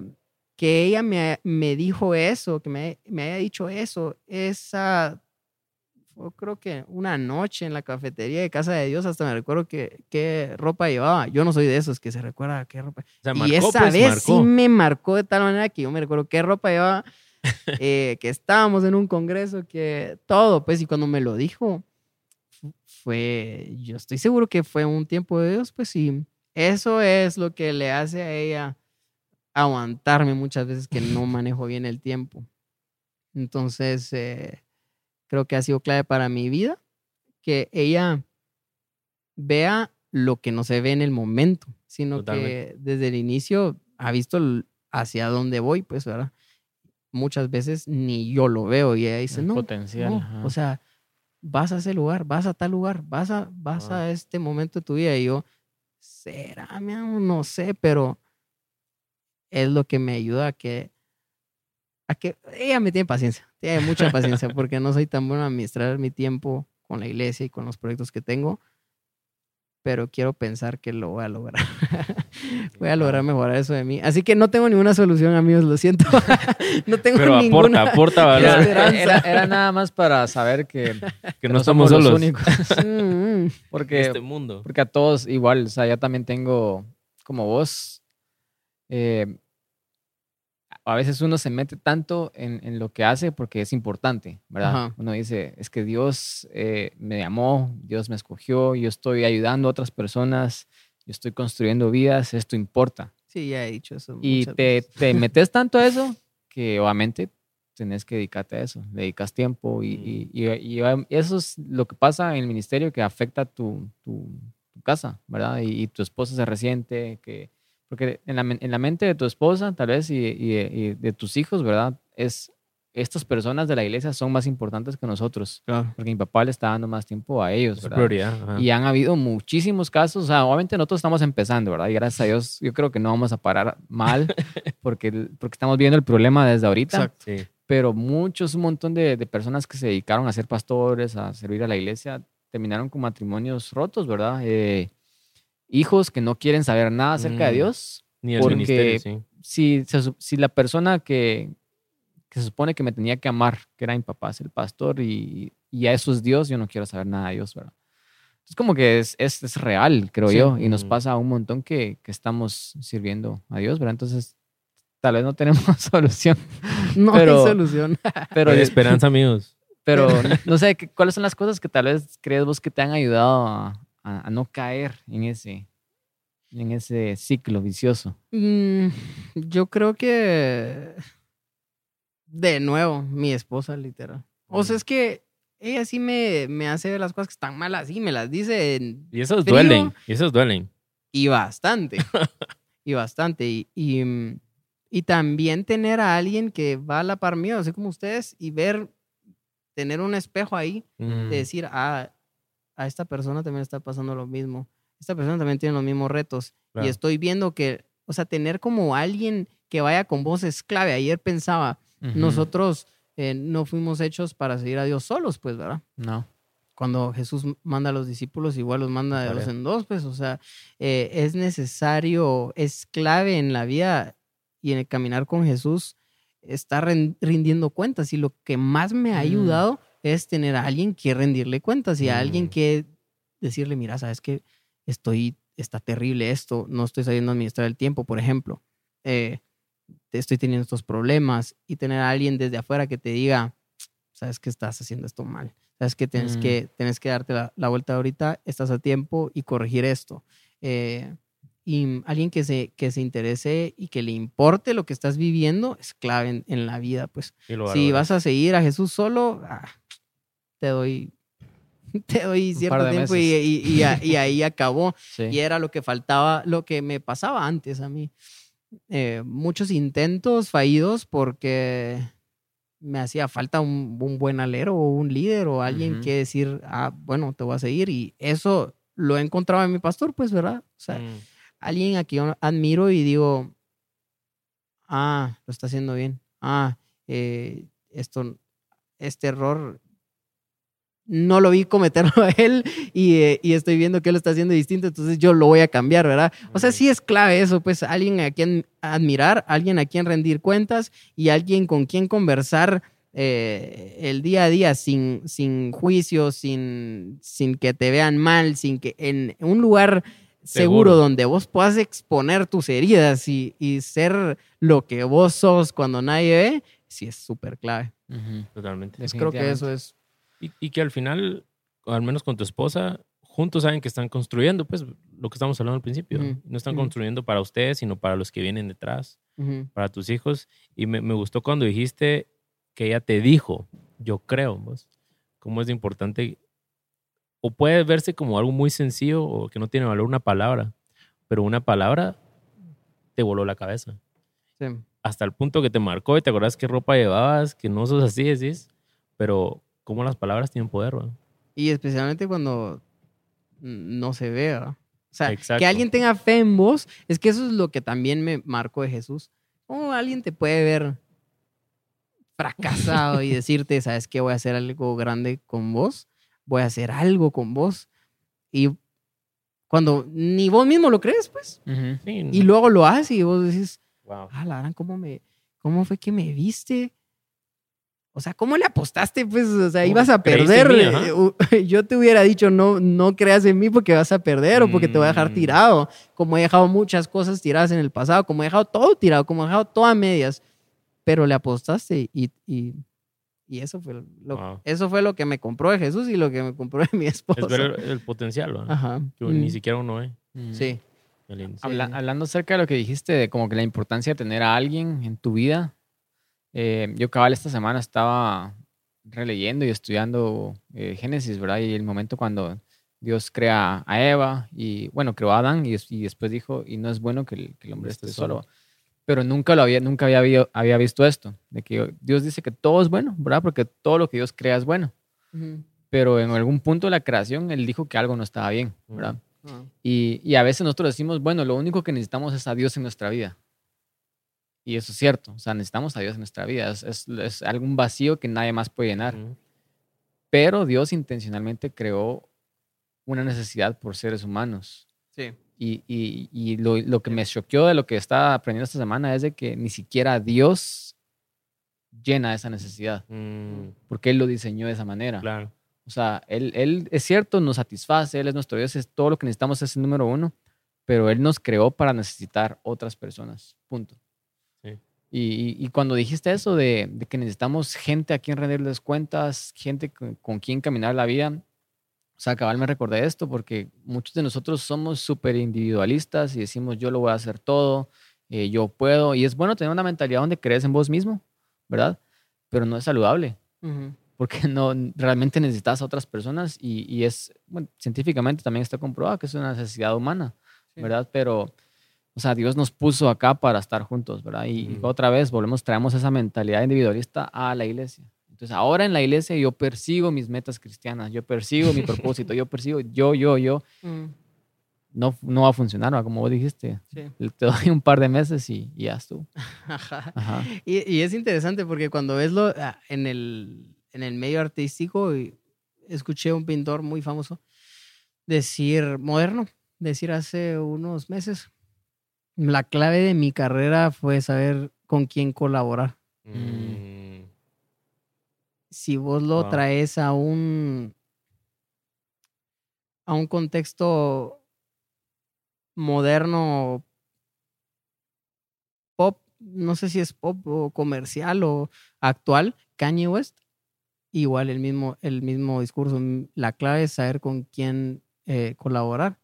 que ella me, me dijo eso, que me, me haya dicho eso, esa, fue creo que una noche en la cafetería de Casa de Dios, hasta me recuerdo que, qué ropa llevaba. Yo no soy de esos que se recuerda qué ropa. O sea, y marcó, esa pues, vez marcó. sí me marcó de tal manera que yo me recuerdo qué ropa llevaba, [LAUGHS] eh, que estábamos en un congreso, que todo, pues, y cuando me lo dijo, fu- fue, yo estoy seguro que fue un tiempo de Dios, pues, y eso es lo que le hace a ella aguantarme muchas veces que no manejo bien el tiempo. Entonces, eh, creo que ha sido clave para mi vida que ella vea lo que no se ve en el momento, sino Totalmente. que desde el inicio ha visto hacia dónde voy, pues, ¿verdad? Muchas veces ni yo lo veo y ella dice, El no, potencial. no, o sea, vas a ese lugar, vas a tal lugar, vas a, vas Ah. a este momento de tu vida. Y yo, será, mi amor? no sé, pero es lo que me ayuda a que, a que ella me tiene paciencia, tiene mucha paciencia, [LAUGHS] porque no soy tan bueno a administrar mi tiempo con la iglesia y con los proyectos que tengo, pero quiero pensar que lo voy a lograr. [LAUGHS] voy a lograr mejorar eso de mí. Así que no tengo ninguna solución, amigos, lo siento. [LAUGHS] no tengo Pero ninguna. aporta, aporta [LAUGHS] Era, valor. era- era nada más para saber que, que no estamos solos los únicos. Mm, mm. Porque, este mundo. porque a todos igual, o sea, yo también tengo, como vos, eh, a veces uno se mete tanto en, en lo que hace porque es importante, ¿verdad? Ajá. Uno dice, es que Dios eh, me llamó, Dios me escogió, yo estoy ayudando a otras personas, yo estoy construyendo vidas, esto importa. Sí, ya he dicho eso. Y te, te [LAUGHS] metes tanto a eso que obviamente tenés que dedicarte a eso, dedicas tiempo y, y- y- y eso es lo que pasa en el ministerio que afecta tu, tu, tu casa, ¿verdad? Y, y tu esposa se resiente, que, porque en la, en la mente de tu esposa tal vez y, y- y de tus hijos, ¿verdad? Es, estas personas de la iglesia son más importantes que nosotros, Claro. porque mi papá le está dando más tiempo a ellos, ¿verdad? prioridad. Y han habido muchísimos casos, o sea, obviamente nosotros estamos empezando, ¿verdad? Y gracias a Dios yo creo que no vamos a parar mal [LAUGHS] porque, porque estamos viendo el problema desde ahorita, Exacto. Sí. pero muchos, un montón de, de personas que se dedicaron a ser pastores, a servir a la iglesia, terminaron con matrimonios rotos, ¿verdad? Eh, hijos que no quieren saber nada acerca de Mm. Dios. Ni el Porque- ministerio, sí. Si, se si la persona que, que se supone que me tenía que amar, que era mi papá, es el pastor, y, y a eso es Dios, yo no quiero saber nada de Dios, ¿verdad? Es como que es, es, es real, creo Sí. yo, y nos Mm. pasa un montón que, que estamos sirviendo a Dios, ¿verdad? Entonces, tal vez no tenemos [LAUGHS] solución, [LAUGHS] No Pero- hay solución. pero, Hay esperanza, amigos. [LAUGHS] pero no sé, ¿qué- ¿cuáles son las cosas que tal vez crees vos que te han ayudado a, a- a no caer en ese, en ese ciclo vicioso? Mm, yo creo que de nuevo, mi esposa, literal. O sea, es que ella sí me, me hace ver las cosas que están malas y me las dice en- Y esos Frío. duelen. Y esos duelen. y bastante. y bastante. Y, y, y también tener a alguien que va a la par mío, así como ustedes, y ver, tener un espejo ahí, Mm. de decir, ah, a esta persona también está pasando lo mismo. Esta persona también tiene los mismos retos. Claro. Y estoy viendo que, o sea, tener como alguien que vaya con vos es clave. Ayer pensaba, nosotros eh, no fuimos hechos para seguir a Dios solos, pues, ¿verdad? No. Cuando Jesús manda a los discípulos, igual los manda de Vale. dos en dos, pues, o sea, eh, es necesario, es clave en la vida y en el caminar con Jesús, estar rindiendo cuentas. Y lo que más me ha Mm. ayudado es tener a alguien que rendirle cuentas y a alguien Mm. que decirle, mira, sabes que estoy, está terrible esto, no estoy sabiendo administrar el tiempo, por ejemplo. Eh, estoy teniendo estos problemas y tener a alguien desde afuera que te diga, sabes que estás haciendo esto mal, sabes que tienes, Mm. que, tienes que darte la, la vuelta ahorita, estás a tiempo y corregir esto. Eh, y alguien que se, que se interese y que le importe lo que estás viviendo es clave en, en la vida, pues. Si vas a seguir a Jesús solo, ah, te doy, [LAUGHS] te doy cierto tiempo y, y- y a- y ahí acabó. [LAUGHS] Sí. Y era lo que faltaba, lo que me pasaba antes a mí. Eh, muchos intentos fallidos porque me hacía falta un, un buen alero o un líder o alguien Ujú. que decir, ah, bueno, te voy a seguir. Y eso lo he encontrado en mi pastor, pues, ¿verdad? O sea, Mm. Alguien a quien admiro y digo, ah, lo está haciendo bien. Ah, eh, esto, este error no lo vi cometerlo a él y, eh, y estoy viendo que él lo está haciendo distinto, entonces yo lo voy a cambiar, ¿verdad? O sea, sí es clave eso, pues alguien a quien admirar, alguien a quien rendir cuentas y alguien con quien conversar eh, el día a día sin, sin juicio, sin, sin que te vean mal, sin que en un lugar seguro, Seguro. donde vos puedas exponer tus heridas y, y ser lo que vos sos cuando nadie ve, sí es súper clave. Totalmente. Pues creo que eso es... Y, y que al final, al menos con tu esposa, juntos saben que están construyendo, pues lo que estamos hablando al principio. No están construyendo para ustedes, sino para los que vienen detrás, para tus hijos. Y me, me gustó cuando dijiste que ella te dijo, yo creo, vos, cómo es importante. O puede verse como algo muy sencillo o que no tiene valor una palabra, pero una palabra te voló la cabeza. sí. hasta el punto que te marcó y te acordás qué ropa llevabas, que no sos así, decís, pero cómo las palabras tienen poder, ¿verdad? Y especialmente cuando no se ve, ¿verdad? O sea, Exacto. que alguien tenga fe en vos, es que eso es lo que también me marcó de Jesús. ¿Cómo alguien te puede ver fracasado y decirte, sabes qué, voy a hacer algo grande con vos, voy a hacer algo con vos? Y cuando ni vos mismo lo crees, pues. Sí, y luego lo haces y vos decís, wow. ah, la gran, ¿cómo, me, ¿cómo fue que me viste? O sea, ¿cómo le apostaste? Pues, o sea, ¿Cómo ibas a perder. mí? Eh, [LAUGHS] Yo te hubiera dicho, no, no creas en mí porque vas a perder o porque te voy a dejar Mm. tirado. Como he dejado muchas cosas tiradas en el pasado, como he dejado todo tirado, como he dejado todo a medias. Pero le apostaste y, y, y eso, fue lo, Wow. eso fue lo que me compró de Jesús y lo que me compró de mi esposa. Es ver el, el potencial, ¿verdad? Ajá. Que ni Mm. siquiera uno ve. Ujú. Sí. Habla- hablando acerca de lo que dijiste, de como que la importancia de tener a alguien en tu vida. eh, yo cabal esta semana estaba releyendo y estudiando eh, Génesis, ¿verdad? Y el momento cuando Dios crea a Eva y, bueno, creó a Adán y, y después dijo, y no es bueno que el, que el hombre Esté esté solo. solo. Pero nunca lo había, nunca había, había visto esto, de que Dios dice que todo es bueno, ¿verdad? Porque todo lo que Dios crea es bueno. Pero en algún punto de la creación, Él dijo que algo no estaba bien, ¿verdad? Ah. Y, y a veces nosotros decimos, bueno, lo único que necesitamos es a Dios en nuestra vida. Y eso es cierto, o sea, necesitamos a Dios en nuestra vida. Es, es, es algún vacío que nadie más puede llenar. Pero Dios intencionalmente creó una necesidad por seres humanos. Sí. Y, y, y lo, lo que me choqueó de lo que estaba aprendiendo esta semana es de que ni siquiera Dios llena esa necesidad, Mm, porque Él lo diseñó de esa manera. claro. O sea, él, él es cierto, nos satisface, Él es nuestro Dios, es todo lo que necesitamos es el número uno, pero Él nos creó para necesitar otras personas, punto. Sí. Y, y- y cuando dijiste eso de, de que necesitamos gente a quien rendirles cuentas, gente con, con quien caminar la vida, o sea, cabal me recordé esto porque muchos de nosotros somos súper individualistas y decimos yo lo voy a hacer todo, eh, yo puedo, y es bueno tener una mentalidad donde crees en vos mismo, ¿verdad? Pero no es saludable porque no realmente necesitas a otras personas y, y es, bueno, científicamente también está comprobado que es una necesidad humana, Sí. ¿verdad? Pero o sea, Dios nos puso acá para estar juntos, ¿verdad? Y, y otra vez volvemos, traemos esa mentalidad individualista a la iglesia. Entonces, ahora en la iglesia yo persigo mis metas cristianas, yo persigo mi propósito, yo persigo yo, yo, yo. [LAUGHS] No, no va a funcionar, ¿verdad? como vos dijiste. Sí. Te doy un par de meses y, y ya estuvo. [LAUGHS] Ajá. Ajá. Y, y es interesante porque cuando ves lo ah, en el, en el medio artístico, y escuché un pintor muy famoso decir, moderno, decir hace unos meses, la clave de mi carrera fue saber con quién colaborar. Mm, Si vos lo Wow. traes a un, a un contexto moderno pop, no sé si es pop o comercial o actual, Kanye West, igual el mismo, el mismo discurso. Mm, La clave es saber con quién eh, colaborar.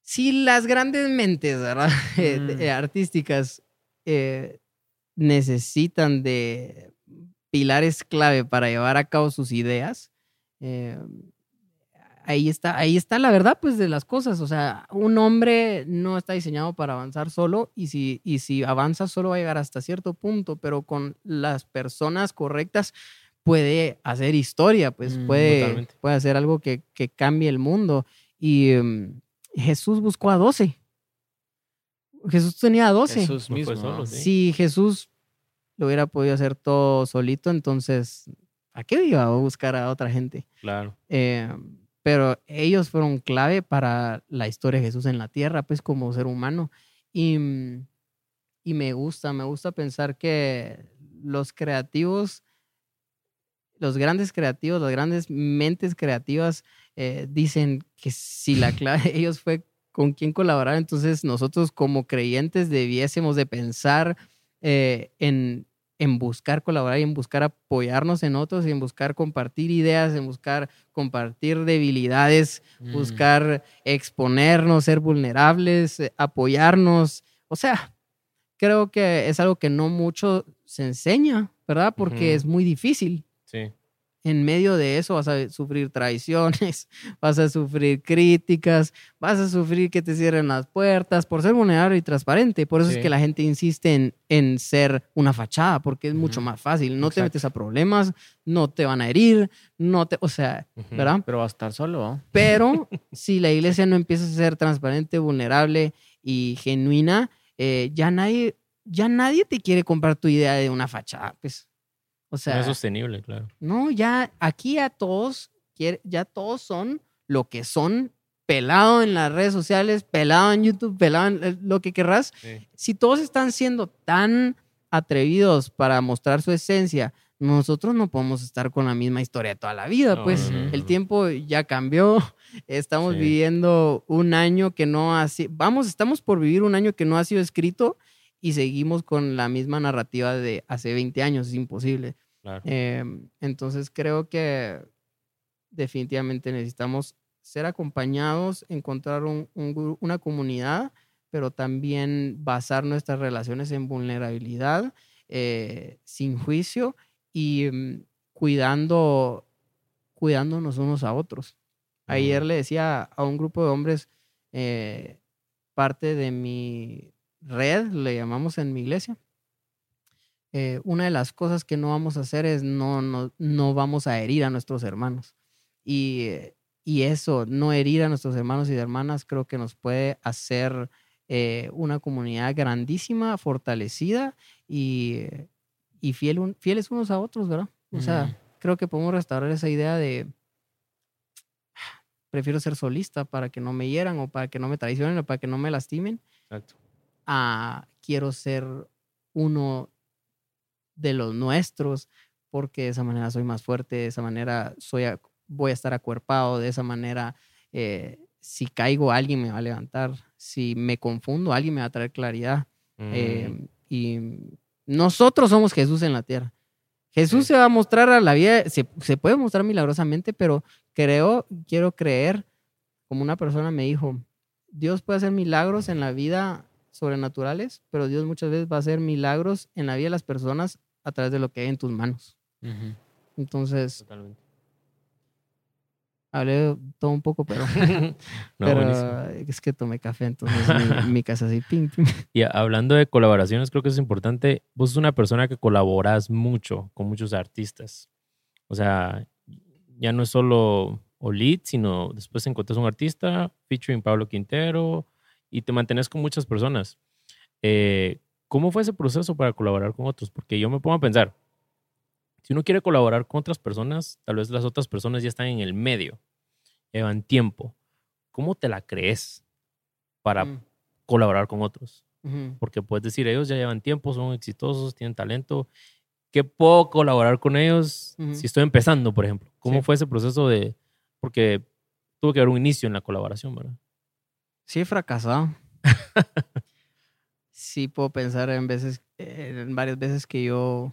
Si las grandes mentes [LAUGHS] Mm. eh, artísticas eh, necesitan de pilares clave para llevar a cabo sus ideas, eh, ahí está, ahí está la verdad pues de las cosas. O sea, un hombre no está diseñado para avanzar solo y si, y si avanza solo va a llegar hasta cierto punto, pero con las personas correctas puede hacer historia, pues Mm, puede, puede hacer algo que, que cambie el mundo. Y mm, Jesús buscó a 12. Jesús tenía 12. Jesús No mismo. sí. Si Jesús lo hubiera podido hacer todo solito, entonces, ¿a qué iba a buscar a otra gente? Claro. Eh, pero ellos fueron clave para la historia de Jesús en la tierra, pues como ser humano. Y, mm, y me gusta, me gusta pensar que los creativos, los grandes creativos, las grandes mentes creativas eh, dicen que si la clave de ellos fue con quién colaborar, entonces nosotros como creyentes debiésemos de pensar eh, en, en buscar colaborar y en buscar apoyarnos en otros y en buscar compartir ideas, en buscar compartir debilidades, Mm. buscar exponernos, ser vulnerables, eh, apoyarnos. O sea, creo que es algo que no mucho se enseña, ¿verdad? Porque es muy difícil. Sí. En medio de eso vas a sufrir traiciones, [LAUGHS] vas a sufrir críticas, vas a sufrir que te cierren las puertas por ser vulnerable y transparente. Por eso Sí. es que la gente insiste en, en ser una fachada, porque es mucho más fácil. No te metes a problemas, no te van a herir, no te, o sea. ¿verdad? Pero va a estar solo. Pero [LAUGHS] si la iglesia no empieza a ser transparente, vulnerable y genuina, eh, ya nadie, ya nadie te quiere comprar tu idea de una fachada, pues. O No sea, es sostenible, claro. no, ya aquí a todos, ya todos son lo que son, pelado en las redes sociales, pelado en YouTube, pelado en eh, lo que querrás. Sí. Si todos están siendo tan atrevidos para mostrar su esencia, nosotros no podemos estar con la misma historia toda la vida, No, pues no, no, el no. tiempo ya cambió, [LAUGHS] estamos Sí. viviendo un año que no ha sido, vamos, estamos por vivir un año que no ha sido escrito y seguimos con la misma narrativa de hace 20 años, es imposible. Claro. Eh, entonces creo que definitivamente necesitamos ser acompañados, encontrar un- una comunidad, pero también basar nuestras relaciones en vulnerabilidad, eh, sin juicio y mm, cuidando, cuidándonos unos a otros. Ayer le decía a un grupo de hombres, eh, parte de mi red, le llamamos en mi iglesia, eh, una de las cosas que no vamos a hacer es no, no, no vamos a herir a nuestros hermanos. Y, y eso, no herir a nuestros hermanos y hermanas, creo que nos puede hacer eh, una comunidad grandísima, fortalecida y, y fiel un- fieles unos a otros, ¿verdad? O sea, Ujú. creo que podemos restaurar esa idea de prefiero ser solista para que no me hieran o para que no me traicionen o para que no me lastimen Exacto. A quiero ser uno de los nuestros porque de esa manera soy más fuerte, de esa manera soy a- voy a estar acuerpado, de esa manera eh, si caigo alguien me va a levantar, si me confundo alguien me va a traer claridad. Mm, Eh, y nosotros somos Jesús en la tierra. Jesús Sí. se va a mostrar a la vida, se, se puede mostrar milagrosamente, pero creo, quiero creer, como una persona me dijo, Dios puede hacer milagros en la vida sobrenaturales, pero Dios muchas veces va a hacer milagros en la vida de las personas a través de lo que hay en tus manos. Ujú. Entonces, Totalmente. Hablé todo un poco, pero, [LAUGHS] No, pero es que tomé café, entonces mi, [LAUGHS] mi casa así, ping, ping. Y hablando de colaboraciones, creo que es importante. Vos sos una persona que colaboras mucho con muchos artistas. O sea, ya no es solo o lead, sino después encuentras un artista featuring Pablo Quintero y te mantienes con muchas personas. Eh, ¿Cómo fue ese proceso para colaborar con otros? Porque yo me pongo a pensar, si uno quiere colaborar con otras personas, tal vez las otras personas ya están en el medio, llevan tiempo. ¿Cómo te la crees para Mm, colaborar con otros? porque puedes decir, ellos ya llevan tiempo, son exitosos, tienen talento. ¿Qué puedo colaborar con ellos si estoy empezando, por ejemplo? ¿Cómo Sí. fue ese proceso de...? Porque tuvo que haber un inicio en la colaboración, ¿verdad? Sí, he fracasado. sí, puedo pensar en veces, en varias veces que yo.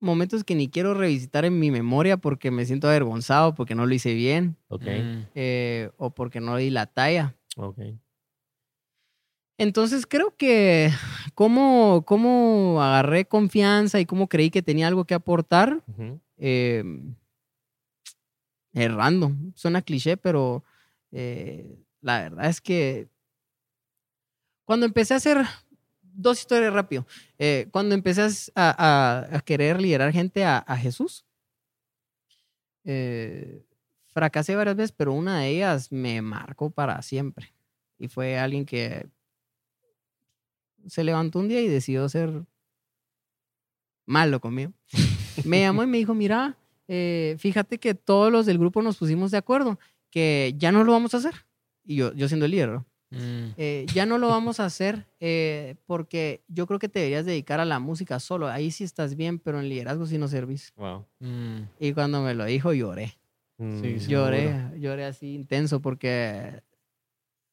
Momentos que ni quiero revisitar en mi memoria porque me siento avergonzado, porque no lo hice bien, Ok, Mm, eh, o porque no di la talla. ok. Entonces creo que cómo, cómo agarré confianza y cómo creí que tenía algo que aportar, Ujú. eh, errando. Suena cliché, pero eh, la verdad es que cuando empecé a hacer dos historias rápido, eh, cuando empecé a, a- a querer liderar gente a, a Jesús, eh, fracasé varias veces, pero una de ellas me marcó para siempre. Y fue alguien que se levantó un día y decidió ser malo conmigo. [LAUGHS] Me llamó y me dijo, mira, eh, fíjate que todos los del grupo nos pusimos de acuerdo que ya no lo vamos a hacer. Y yo, yo siendo el líder, ¿no? mm, Eh, ya no lo vamos a hacer eh, porque yo creo que te deberías dedicar a la música solo. Ahí sí estás bien, pero en liderazgo sí no servís. Wow. mm. Y cuando me lo dijo, lloré. Mm, sí. Lloré, lloré así intenso porque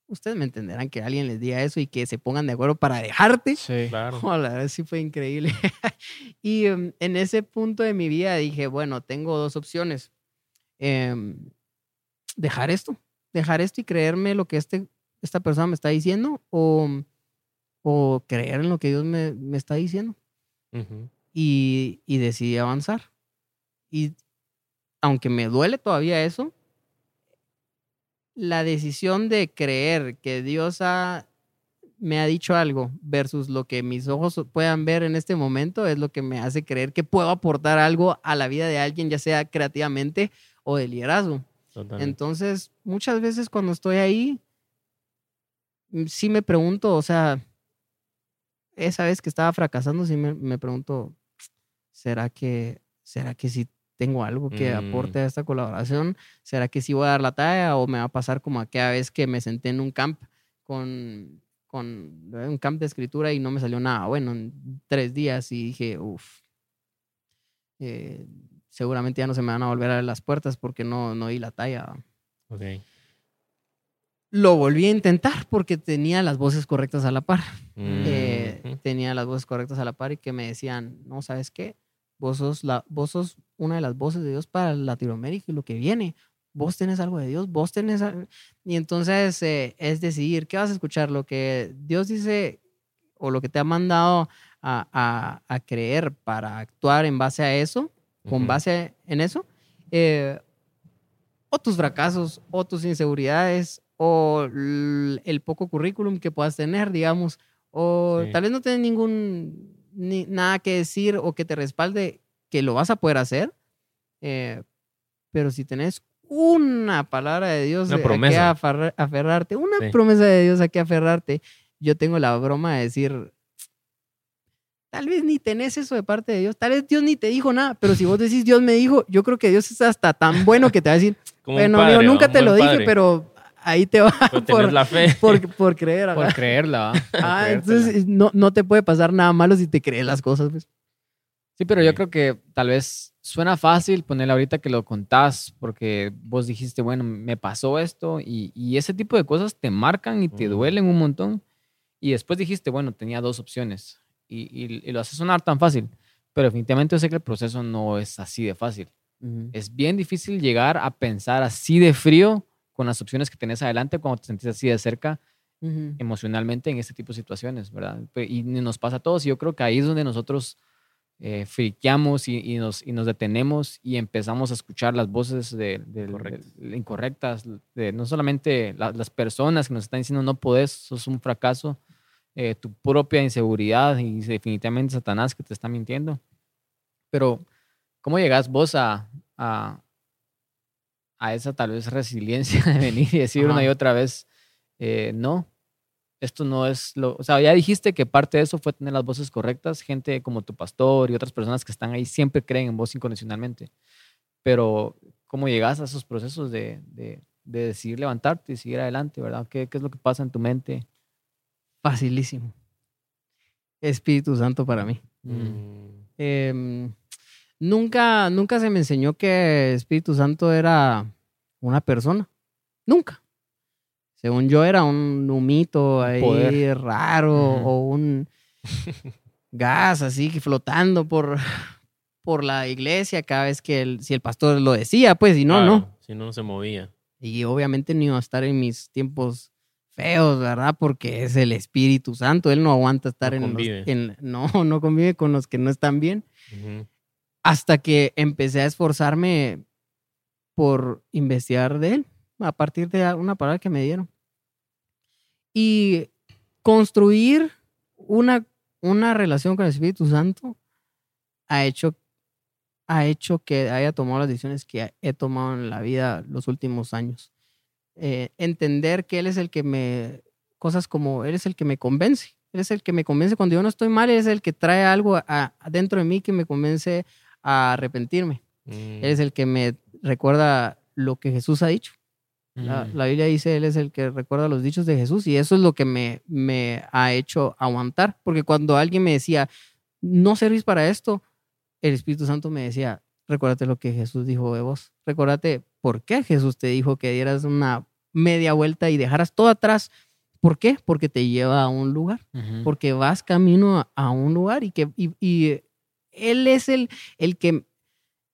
ustedes me entenderán que alguien les diga eso y que se pongan de acuerdo para dejarte. Sí. Claro. Oh, la verdad sí fue increíble. [LAUGHS] y em, en ese punto de mi vida dije, bueno, tengo dos opciones. Em, dejar esto, dejar esto y creerme lo que este, esta persona me está diciendo o, o creer en lo que Dios me, me está diciendo. Y, y decidí avanzar. Y aunque me duele todavía eso, la decisión de creer que Dios ha, me ha dicho algo versus lo que mis ojos puedan ver en este momento es lo que me hace creer que puedo aportar algo a la vida de alguien, ya sea creativamente o de liderazgo. Totalmente. Entonces, muchas veces cuando estoy ahí, mm, sí me pregunto, o sea, esa vez que estaba fracasando, sí me, me pregunto, ¿será que, ¿será que sí tengo algo que Mm. aporte a esta colaboración? ¿Será que sí voy a dar la talla o me va a pasar como aquella vez que me senté en un camp con, con un camp de escritura y no me salió nada bueno en tres días y dije, uff, seguramente ya no se me van a volver a ver las puertas porque no, no di la talla. Ok. Lo volví a intentar porque tenía las voces correctas a la par. Mm, Eh, tenía las voces correctas a la par y que me decían, no, ¿sabes qué? Vos sos, la, vos sos una de las voces de Dios para Latinoamérica y lo que viene. Vos tenés algo de Dios, vos tenés... al-". Y entonces eh, es decidir, ¿qué vas a escuchar? Lo que Dios dice o lo que te ha mandado a, a- a creer para actuar en base a eso, con base en eso, eh, o tus fracasos, o tus inseguridades, o el poco currículum que puedas tener, digamos, o Sí. tal vez no tienes ningún, ni, nada que decir o que te respalde que lo vas a poder hacer, eh, pero si tenés una palabra de Dios Una a que aferrarte, una Sí. promesa de Dios a que aferrarte, yo tengo la broma de decir, tal vez ni tenés eso de parte de Dios, tal vez Dios ni te dijo nada, pero si vos decís Dios me dijo, yo creo que Dios es hasta tan bueno que te va a decir, [LAUGHS] Como bueno, padre, nunca Un te lo buen dije, padre. pero ahí te va [LAUGHS] por, la fe. [LAUGHS] por, por creer. Por creerla. Ah, entonces no, no te puede pasar nada malo si te crees las cosas. pues. Sí, pero yo creo que tal vez suena fácil ponerle ahorita que lo contás, porque vos dijiste, bueno, me pasó esto, y, y ese tipo de cosas te marcan y te duelen un montón. Y después dijiste, bueno, tenía dos opciones, y, y- y lo hace sonar tan fácil, pero definitivamente yo sé que el proceso no es así de fácil. Es bien difícil llegar a pensar así de frío con las opciones que tenés adelante cuando te sentís así de cerca Ujú. emocionalmente en este tipo de situaciones, ¿verdad? Pe- Y nos pasa a todos y yo creo que ahí es donde nosotros eh, friqueamos y, y nos, y nos detenemos y empezamos a escuchar las voces de, de- de- incorrectas, de no solamente la- las personas que nos están diciendo no podés, sos un fracaso, eh, tu propia inseguridad y definitivamente Satanás que te está mintiendo. Pero, ¿cómo llegas vos a, a, a esa tal vez resiliencia [LAUGHS] de venir y decir una y otra vez, eh, no, esto no es lo, o sea, ya dijiste que parte de eso fue tener las voces correctas, gente como tu pastor y otras personas que están ahí siempre creen en vos incondicionalmente, pero ¿cómo llegas a esos procesos de, de, de decidir levantarte y seguir adelante, verdad? ¿Qué, ¿Qué es lo que pasa en tu mente? Facilísimo. Espíritu Santo para mí. Mm, Em, nunca, nunca se me enseñó que Espíritu Santo era una persona. Nunca. Según yo era un humito ahí poder. raro o un [LAUGHS] gas así que flotando por, por la iglesia cada vez que el, si el pastor lo decía, pues, y no, claro, no. Si no, no se movía. Y obviamente ni iba a estar en mis tiempos feos, ¿verdad? Porque es el Espíritu Santo. Él no aguanta estar No en, los- en- No, [LAUGHS] no convive con los que no están bien. Hasta que empecé a esforzarme por investigar de él, a partir de una palabra que me dieron. Y construir una, una relación con el Espíritu Santo ha hecho, ha hecho que haya tomado las decisiones que he tomado en la vida los últimos años. Eh, entender que Él es el que me, cosas como, Él es el que me convence. Él es el que me convence cuando yo no estoy mal, Él es el que trae algo a- adentro de mí que me convence a arrepentirme. Mm, Él es el que me recuerda lo que Jesús ha dicho. La, Mm. la Biblia dice, Él es el que recuerda los dichos de Jesús y eso es lo que me, me ha hecho aguantar. Porque cuando alguien me decía, no servís para esto, el Espíritu Santo me decía, recuérdate lo que Jesús dijo de vos. Recuérdate por qué Jesús te dijo que dieras una media vuelta y dejaras todo atrás. ¿Por qué? Porque te lleva a un lugar Ujú. porque vas camino a, a un lugar y que y, y él es el, el que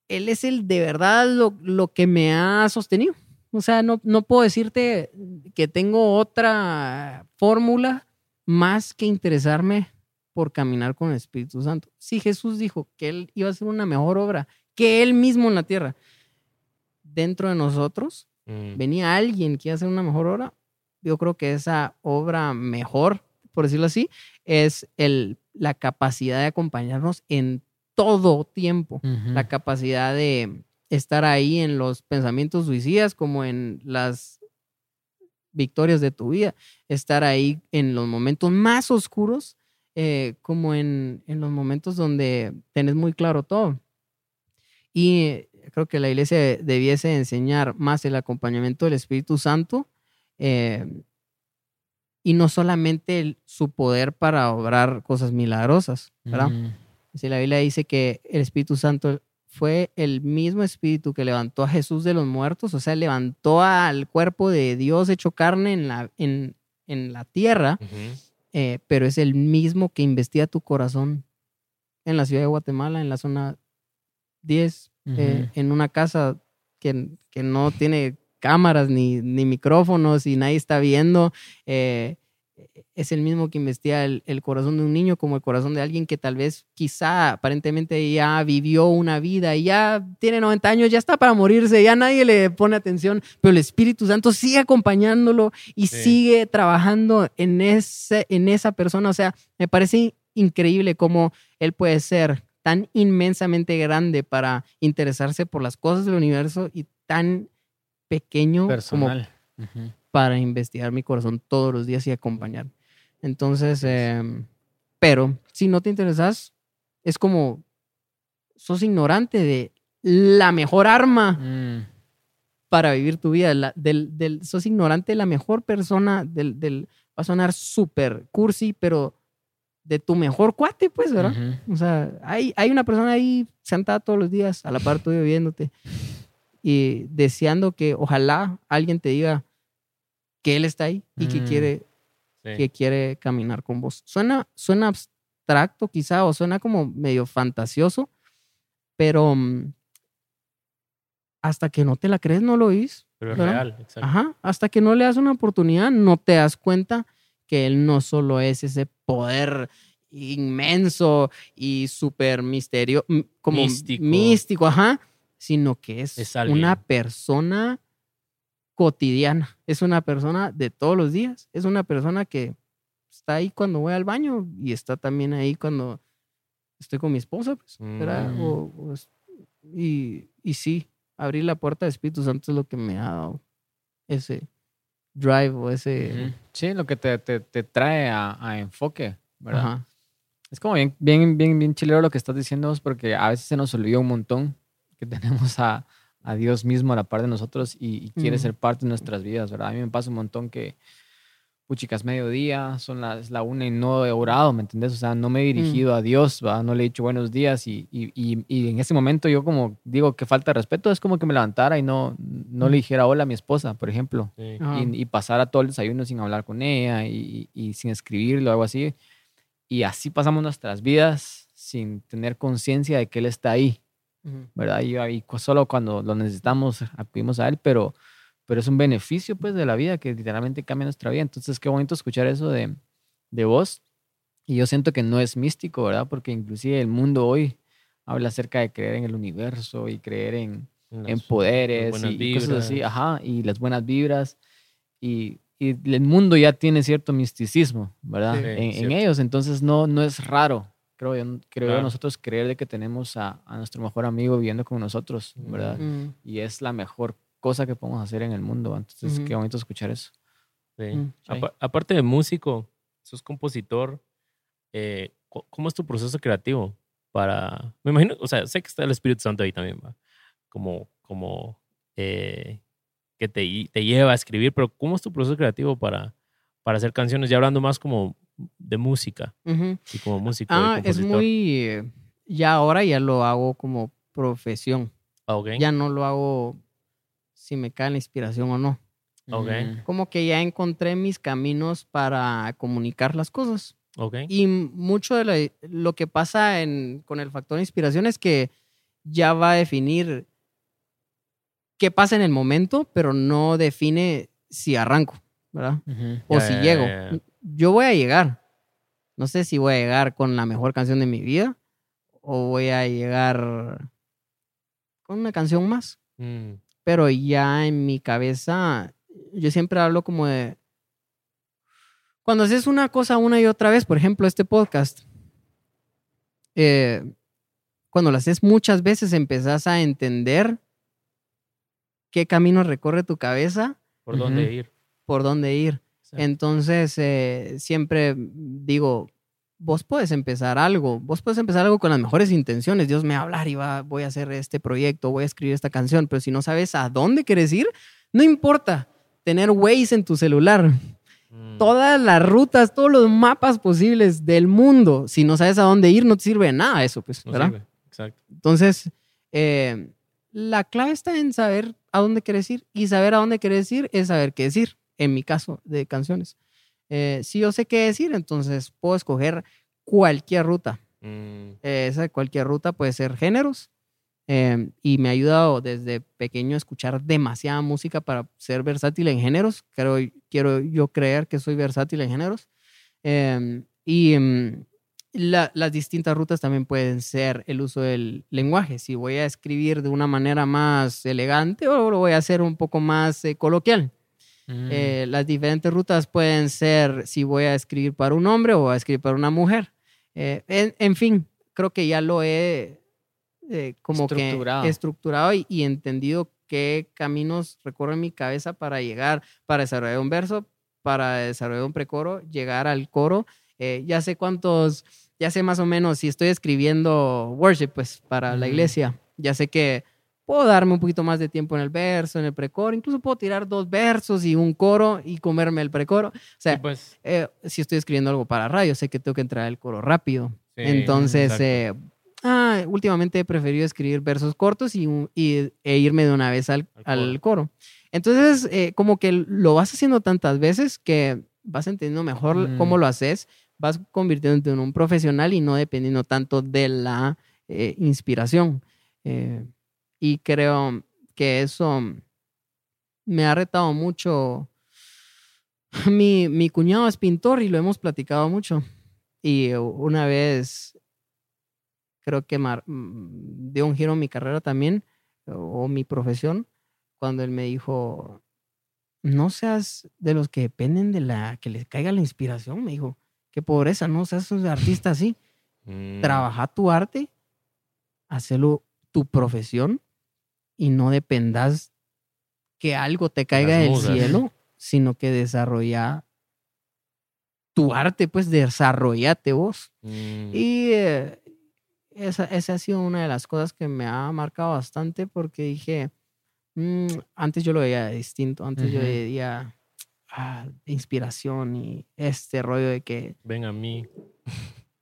él es el de verdad lo, lo que me ha sostenido. O sea, no, no puedo decirte que tengo otra fórmula más que interesarme por caminar con el Espíritu Santo. Si Jesús dijo que él iba a hacer una mejor obra que él mismo en la tierra, dentro de nosotros, mm, venía alguien que iba a hacer una mejor obra, yo creo que esa obra mejor, por decirlo así, es el, la capacidad de acompañarnos en todo tiempo, la capacidad de estar ahí en los pensamientos suicidas como en las victorias de tu vida, estar ahí en los momentos más oscuros eh, como en, en los momentos donde tenés muy claro todo. Y creo que la iglesia debiese enseñar más el acompañamiento del Espíritu Santo eh, y no solamente el- su poder para obrar cosas milagrosas, ¿verdad? Mm. Si la Biblia dice que el Espíritu Santo fue el mismo Espíritu que levantó a Jesús de los muertos, o sea, levantó al cuerpo de Dios hecho carne en la, en, en la tierra, eh, pero es el mismo que investiga tu corazón en la ciudad de Guatemala, en la zona 10, eh, Ujú. en una casa que, que no tiene cámaras ni, ni micrófonos y nadie está viendo. eh, es el mismo que investiga el, el corazón de un niño como el corazón de alguien que tal vez quizá aparentemente ya vivió una vida y ya tiene 90 años, ya está para morirse, ya nadie le pone atención, pero el Espíritu Santo sigue acompañándolo y Sí. sigue trabajando en, ese, en esa persona. O sea, me parece increíble cómo él puede ser tan inmensamente grande para interesarse por las cosas del universo y tan pequeño como Personal. Ujú. para investigar mi corazón todos los días y acompañarme. Entonces, em, pero si no te interesas, es como sos ignorante de la mejor arma Mm. para vivir tu vida. la- del, del- sos ignorante de la mejor persona, del, del, va a sonar súper cursi, pero de tu mejor cuate, pues, ¿verdad? Ujú. O sea, hay, hay una persona ahí sentada todos los días a la par tuyo viéndote y deseando que ojalá alguien te diga que él está ahí y que Mm. quiere Sí. que quiere caminar con vos. Suena, suena abstracto quizá o suena como medio fantasioso, pero mm, hasta que no te la crees no lo oís. Pero es ¿verdad? real, exacto. Ajá, hasta que no le das una oportunidad no te das cuenta que él no solo es ese poder inmenso y súper misterio, como Místico. místico, ajá, sino que es, una persona cotidiana, es una persona de todos los días, es una persona que está ahí cuando voy al baño y está también ahí cuando estoy con mi esposa, pues. Mm. O- o es- y, y sí, abrir la puerta del Espíritu Santo es lo que me ha dado ese drive o ese... Ujú. Sí, lo que te, te, te trae a, a enfoque, ¿verdad? Ajá. Es como bien, bien, bien, bien chilero lo que estás diciendo, porque a veces se nos olvida un montón que tenemos a, a Dios mismo a la par de nosotros y, y quiere ser parte de nuestras vidas, ¿verdad? A mí me pasa un montón que, puchicas, mediodía, son las la una y no he orado, ¿me entendés? O sea, no me he dirigido a Dios, ¿verdad? No le he dicho buenos días y, y, y, y en ese momento yo como digo que falta de respeto, es como que me levantara y no, no le dijera hola a mi esposa, por ejemplo Sí. Y, y pasar a todo el desayuno sin hablar con ella y, y sin escribirlo o algo así. Y así pasamos nuestras vidas sin tener conciencia de que Él está ahí, Ujú. ¿verdad? Y, solo cuando lo necesitamos acudimos a Él, pero, pero es un beneficio pues de la vida que literalmente cambia nuestra vida. Entonces, qué bonito escuchar eso de, de vos. Y yo siento que no es místico, ¿verdad? Porque inclusive el mundo hoy habla acerca de creer en el universo y creer en, en poderes y, y cosas así, ajá, y las buenas vibras. Y, y el mundo ya tiene cierto misticismo, ¿verdad? Sí, en, ellos, entonces no, no es raro, creo yo, creo Claro. nosotros creer de que tenemos a, a nuestro mejor amigo viviendo con nosotros, ¿verdad? Mm, Y es la mejor cosa que podemos hacer en el mundo, entonces qué bonito escuchar eso. Sí. Mm. Apa- aparte de músico, sos compositor, eh, ¿cómo es tu proceso creativo? Para, me imagino, o sea, sé que está el Espíritu Santo ahí también, ¿va? como, como eh, que te, lle- te lleva a escribir, pero ¿cómo es tu proceso creativo para, para hacer canciones? Ya hablando más como de música, y como músico. y Ah, es compositor. muy... eh, Ya ahora ya lo hago como profesión. Ah, ok, Ya no lo hago si me cae la inspiración o no. Ok. Mm, Como que ya encontré mis caminos para comunicar las cosas. ok. Y mucho de lo que pasa en- con el factor inspiración es que ya va a definir qué pasa en el momento, pero no define si arranco, ¿verdad? O si llego. Yo voy a llegar. No sé si voy a llegar con la mejor canción de mi vida o voy a llegar con una canción más. Mm, Pero ya en mi cabeza, yo siempre hablo como de... Cuando haces una cosa una y otra vez, por ejemplo, este podcast, eh, cuando lo haces muchas veces empezás a entender qué camino recorre tu cabeza, ¿Por dónde ir? por dónde ir. Sí. Entonces, eh, siempre digo, vos puedes empezar algo, vos puedes empezar algo con las mejores intenciones. Dios me va a hablar y va, voy a hacer este proyecto, voy a escribir esta canción, pero si no sabes a dónde quieres ir, no importa tener Waze en tu celular, Mm, todas las rutas, todos los mapas posibles del mundo. Si no sabes a dónde ir, no te sirve de nada eso, pues, no ¿verdad? sirve, Exacto. Entonces, eh, la clave está en saber a dónde quieres ir y saber a dónde quieres ir es saber qué decir, en mi caso de canciones. Eh, si yo sé qué decir, entonces puedo escoger cualquier ruta. Mm, Eh, esa cualquier ruta puede ser géneros eh, y me ha ayudado desde pequeño a escuchar demasiada música para ser versátil en géneros. Creo, quiero yo creer que soy versátil en géneros. Eh, y mm, la- las distintas rutas también pueden ser el uso del lenguaje. Si voy a escribir de una manera más elegante o lo voy a hacer un poco más eh, coloquial. Mm. Eh, las diferentes rutas pueden ser si voy a escribir para un hombre o a escribir para una mujer. Eh, en, en fin, creo que ya lo he eh, como Estructurado. que estructurado y, y entendido qué caminos recorre mi cabeza para llegar, para desarrollar un verso, para desarrollar un precoro, llegar al coro. Eh, ya sé cuántos, ya sé más o menos si estoy escribiendo worship, pues para la Ujú. iglesia, ya sé que puedo darme un poquito más de tiempo en el verso, en el precoro, incluso puedo tirar dos versos y un coro y comerme el precoro. O sea, pues, eh, si estoy escribiendo algo para radio, sé que tengo que entrar el coro rápido. sí, Entonces, eh, ah, últimamente he preferido escribir versos cortos y, y- e irme de una vez al, Al al coro. Entonces, eh, como que lo vas haciendo tantas veces que vas entendiendo mejor Mm. cómo lo haces, vas convirtiéndote en un profesional y no dependiendo tanto de la eh, inspiración. Eh, y creo que eso me ha retado mucho. [LAUGHS] Mi, mi cuñado es pintor y lo hemos platicado mucho. Y una vez creo que mar- mm, dio un giro en mi carrera también, o mi profesión, cuando él me dijo, no seas de los que dependen de la que les caiga la inspiración, me dijo, qué pobreza, no seas un artista así, Mm. trabaja tu arte, hacelo tu profesión y no dependas que algo te caiga del cielo, sino que desarrolla tu arte, pues desarrollate vos. Mm. Y eh, esa, esa ha sido una de las cosas que me ha marcado bastante porque dije, mm, antes yo lo veía distinto, antes yo veía ah, inspiración y este rollo de que Ven a mí.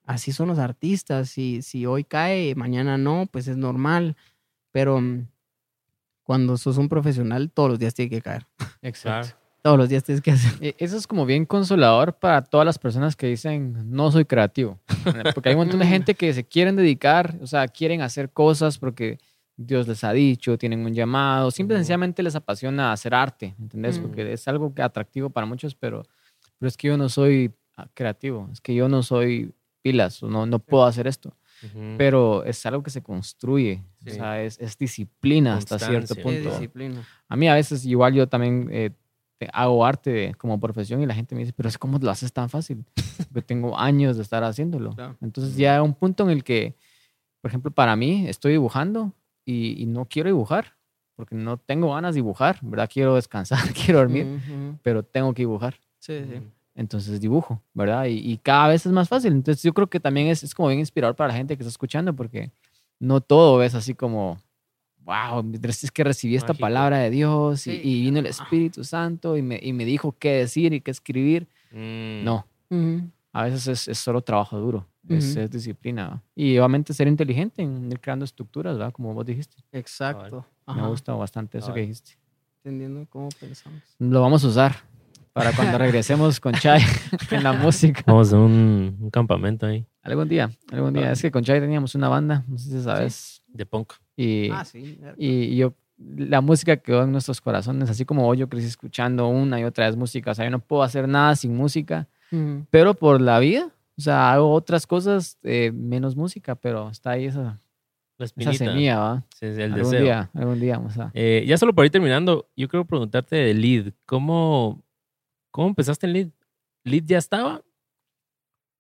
así son los artistas, si, si hoy cae, mañana no, pues es normal, pero mm, cuando sos un profesional, todos los días tiene que caer, Exacto. todos los días tienes que hacer. E- Eso es como bien consolador para todas las personas que dicen no soy creativo. Porque hay un montón de gente que se quieren dedicar, o sea, quieren hacer cosas porque Dios les ha dicho, tienen un llamado, simple sencillamente les apasiona hacer arte, ¿entendés? Mm. Porque es algo que atractivo para muchos, pero, pero es que yo no soy ah, creativo, es que yo no soy pilas, o no, no puedo hacer esto. Ujú. Pero es algo que se construye, Sí. o sea, es, es disciplina hasta cierto Constancia. punto. disciplina. A mí a veces igual yo también eh, hago arte como profesión y la gente me dice, pero es cómo lo haces tan fácil. [LAUGHS] Porque tengo años de estar haciéndolo. Claro. Entonces ya un punto en el que, por ejemplo, para mí estoy dibujando y, y no quiero dibujar porque no tengo ganas de dibujar, ¿verdad? Quiero descansar, [LAUGHS] quiero dormir, Ujú. pero tengo que dibujar. Sí, sí. Entonces dibujo, ¿verdad? Y, y cada vez es más fácil. Entonces yo creo que también es, es como bien inspirador para la gente que está escuchando porque no todo es así como, wow, es que recibí esta Mágico. palabra de Dios y, Sí. y vino el Espíritu Santo y me, y me dijo qué decir y qué escribir. Mm. No, Ujú. a veces es, es solo trabajo duro, es, disciplina. ¿va? Y obviamente ser inteligente en ir creando estructuras, ¿verdad? Como vos dijiste. Exacto. Me gusta bastante eso que dijiste. Entendiendo cómo pensamos. Lo vamos a usar para cuando regresemos con Chai [LAUGHS] en la música. Vamos a un, un campamento ahí Algún día, algún día. Ah. Es que con Chai teníamos una banda, no sé si sabes. de punk. Y, Ah, sí. y, y yo, la música quedó en nuestros corazones, así como hoy yo crecí escuchando una y otra vez música. O sea, yo no puedo hacer nada sin música, Ujú. pero por la vida, o sea, hago otras cosas eh, menos música, pero está ahí esa, La esa semilla, ¿va? Sí, sí, el algún deseo. día, algún día vamos a... Eh, ya solo por ir terminando, yo quiero preguntarte de Lead. ¿Cómo, cómo empezaste en Lead? ¿Lead ya estaba?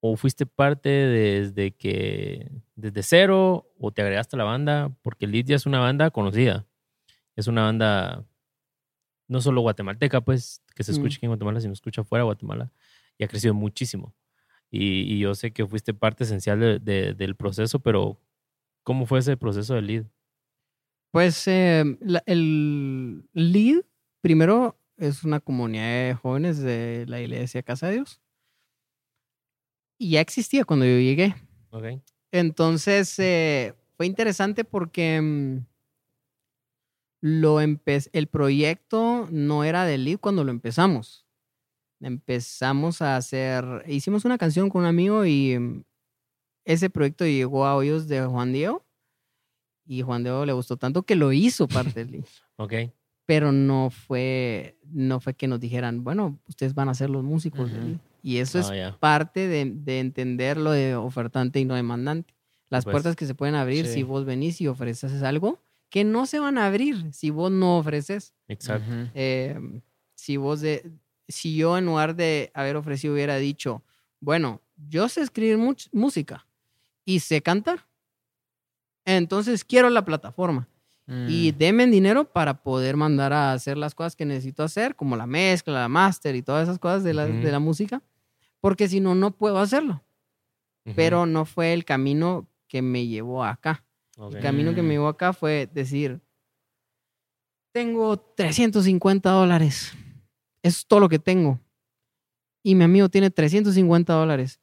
¿O fuiste parte desde que, desde cero? ¿O te agregaste a la banda? Porque Lead ya es una banda conocida. Es una banda no solo guatemalteca, pues, que se escucha Mm. aquí en Guatemala, sino escucha fuera de Guatemala. Y ha crecido muchísimo. Y, y yo sé que fuiste parte esencial de- de- del proceso, pero ¿cómo fue ese proceso de Lead? Pues eh, la- el LEAD, primero, es una comunidad de jóvenes de la iglesia Casa de Dios. Y ya existía cuando yo llegué. Ok. Entonces, eh, fue interesante porque mm, lo el proyecto no era de Lead cuando lo empezamos. Empezamos a hacer, hicimos una canción con un amigo y mm, ese proyecto llegó a oídos de Juan Diego y Juan Diego le gustó tanto que lo hizo parte de Lead. Ok. Pero no fue, no fue que nos dijeran, bueno, ustedes van a ser los músicos. Y eso es ya. parte de, de entender lo de ofertante y no demandante. Las Pues, puertas que se pueden abrir sí. si vos venís y ofreces algo que no se van a abrir si vos no ofreces. Exacto. Eh, si vos de, si yo en lugar de haber ofrecido hubiera dicho, bueno, yo sé escribir much- música y sé cantar, entonces quiero la plataforma y Mm. denme dinero para poder mandar a hacer las cosas que necesito hacer, como la mezcla, la master y todas esas cosas de la, de la música, porque si no, no puedo hacerlo. Ujú. Pero no fue el camino que me llevó acá. Ok. El camino que Mm. me llevó acá fue decir, tengo 350 dólares, eso es todo lo que tengo. Y mi amigo tiene 350 dólares.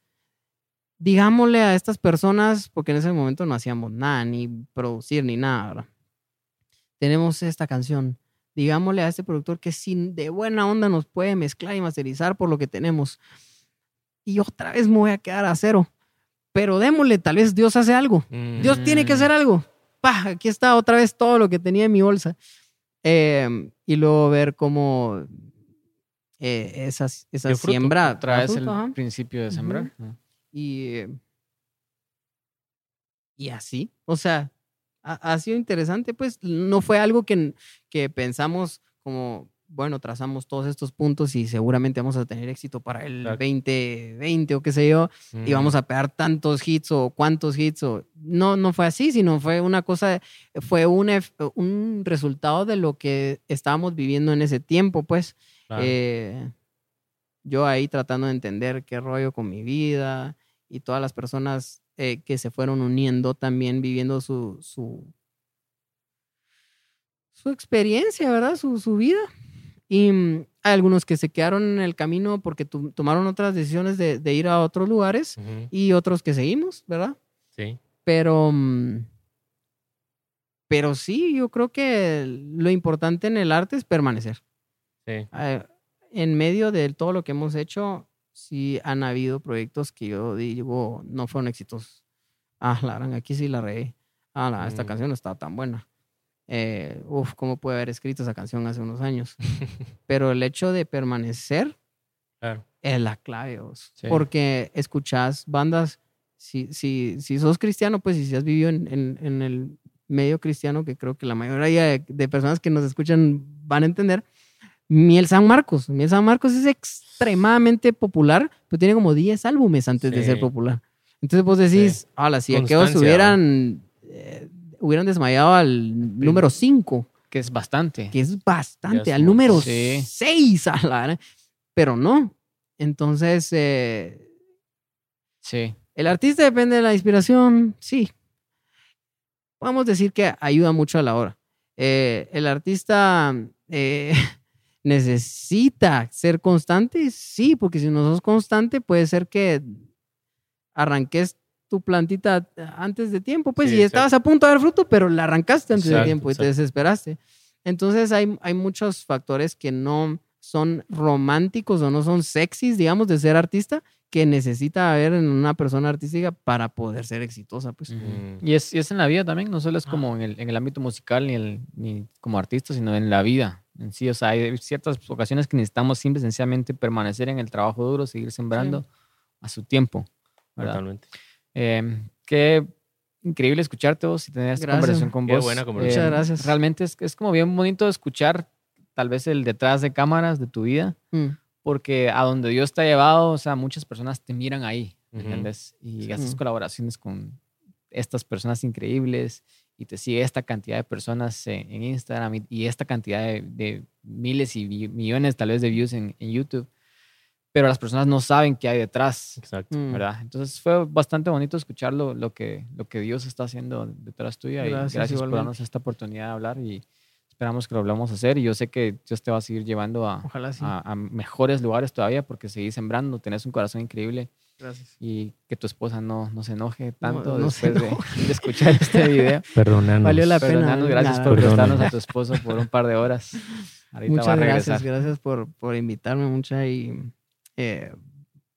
Digámosle a estas personas, porque en ese momento no hacíamos nada, ni producir, ni nada, ¿verdad? Tenemos esta canción. Digámosle a este productor que sin de buena onda nos puede mezclar y masterizar por lo que tenemos. Y otra vez me voy a quedar a cero. Pero démosle, tal vez Dios hace algo. Mm. Dios tiene que hacer algo. Pa, aquí está otra vez todo lo que tenía en mi bolsa. Eh, y luego ver cómo eh, esa, esa siembra Otra vez el ajá. principio de sembrar. ¿no? Y, y así, o sea, ha, ha sido interesante, pues no fue algo que, que pensamos como, bueno, trazamos todos estos puntos y seguramente vamos a tener éxito para el Exacto. 2020 o qué sé yo, y vamos a pegar tantos hits o cuántos hits o no no fue así sino fue una cosa fue un ef- un resultado de lo que estábamos viviendo en ese tiempo pues Claro. Eh, yo ahí tratando de entender qué rollo con mi vida y todas las personas eh, que se fueron uniendo también viviendo su su su experiencia verdad su, su vida y mm, hay algunos que se quedaron en el camino porque tu- tomaron otras decisiones de, de ir a otros lugares y otros que seguimos, ¿verdad? Sí. Pero, mm, pero sí, yo creo que lo importante en el arte es permanecer. Sí. Eh, en medio de todo lo que hemos hecho, sí han habido proyectos que yo digo no fueron exitosos. Ah, la gran, aquí sí la regué. Ah, la- esta Mm. canción no estaba tan buena. Eh, uf, ¿cómo puede haber escrito esa canción hace unos años? [LAUGHS] Pero el hecho de permanecer Claro. es la clave. Sí. porque escuchás bandas, si, si, si sos cristiano, pues si has vivido en, en- en el medio cristiano, que creo que la mayoría de, de personas que nos escuchan van a entender, Miel San Marcos. Miel San Marcos es extremadamente popular, pero tiene como 10 álbumes antes de Sí. ser popular. Entonces vos decís, hola, si aquellos hubieran, eh, hubieran desmayado al número 5, Que es bastante. que es bastante, al número mucho. Sí. 6, [LAUGHS] a la gran- pero no. Entonces, eh, Sí. el artista depende de la inspiración, sí. Podemos decir que ayuda mucho a la hora. Eh, el artista eh, [LAUGHS] necesita ser constante, sí, porque si no sos constante, puede ser que arranques tu plantita antes de tiempo, pues, Sí, y estabas a punto de dar fruto, pero la arrancaste antes de tiempo y te desesperaste. Entonces hay, hay muchos factores que no son románticos o no son sexys, digamos, de ser artista, que necesita haber en una persona artística para poder ser exitosa. Pues. Mm. Y es, y es en la vida también, no solo es como en el, en el ámbito musical ni, el, ni como artista, sino en la vida sí. O sea, hay ciertas ocasiones que necesitamos simple sencillamente permanecer en el trabajo duro, seguir sembrando a su tiempo. ¿verdad? Totalmente. Eh, qué increíble escucharte vos y tener esta Gracias. conversación con Qué vos. buena conversación. Muchas gracias. Realmente es, es como bien bonito escuchar tal vez el detrás de cámaras de tu vida, Mm. porque a donde Dios te ha llevado, o sea, muchas personas te miran ahí, ¿me Ujú. ¿entiendes? Y haces Mm. colaboraciones con estas personas increíbles y te sigue esta cantidad de personas en, en Instagram y, y esta cantidad de, de miles y millones tal vez de views en, en YouTube, pero las personas no saben qué hay detrás. Exacto. Mm. ¿verdad? Entonces fue bastante bonito escuchar lo, lo que, lo que Dios está haciendo detrás tuya y Gracias, gracias por igualmente. darnos esta oportunidad de hablar y esperamos que lo volvamos a hacer y yo sé que Dios te va a seguir llevando a, Ojalá sí. a- a mejores lugares todavía porque seguís sembrando, tenés un corazón increíble Gracias. y que tu esposa no, no se enoje tanto no después de, [LAUGHS] de escuchar este video. [LAUGHS] Perdónanos. Valió la pena. Perdónanos, gracias Nada. por Perdónanos. prestarnos a tu esposo por un par de horas. Ahorita va a Muchas gracias, gracias por, por invitarme mucha y eh,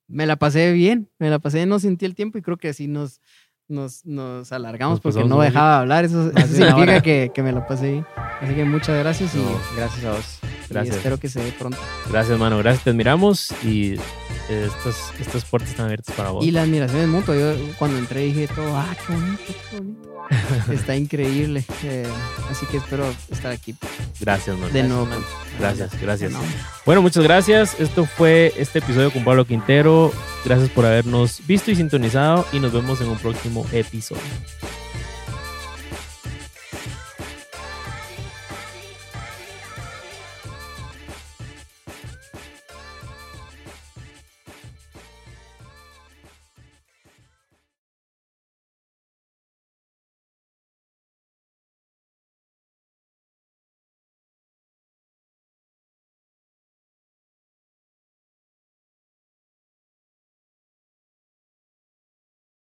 me la pasé bien, me la pasé, no sentí el tiempo y creo que sí nos, nos, nos alargamos Nos porque no dejaba de hablar, eso, eso significa que, que me la pasé bien. Así que muchas gracias y, No, gracias a vos. y Gracias. espero que se dé pronto. Gracias, mano. Gracias, te admiramos y estas, estas puertas están abiertas para vos. Y la admiración es mutua, yo cuando entré dije todo, ah, qué bonito, qué bonito. [LAUGHS] Está increíble, eh, así que espero estar aquí Gracias, mano. de nuevo. Gracias, gracias. No. Bueno, muchas gracias. Esto fue este episodio con Pablo Quintero. Gracias por habernos visto y sintonizado y nos vemos en un próximo episodio.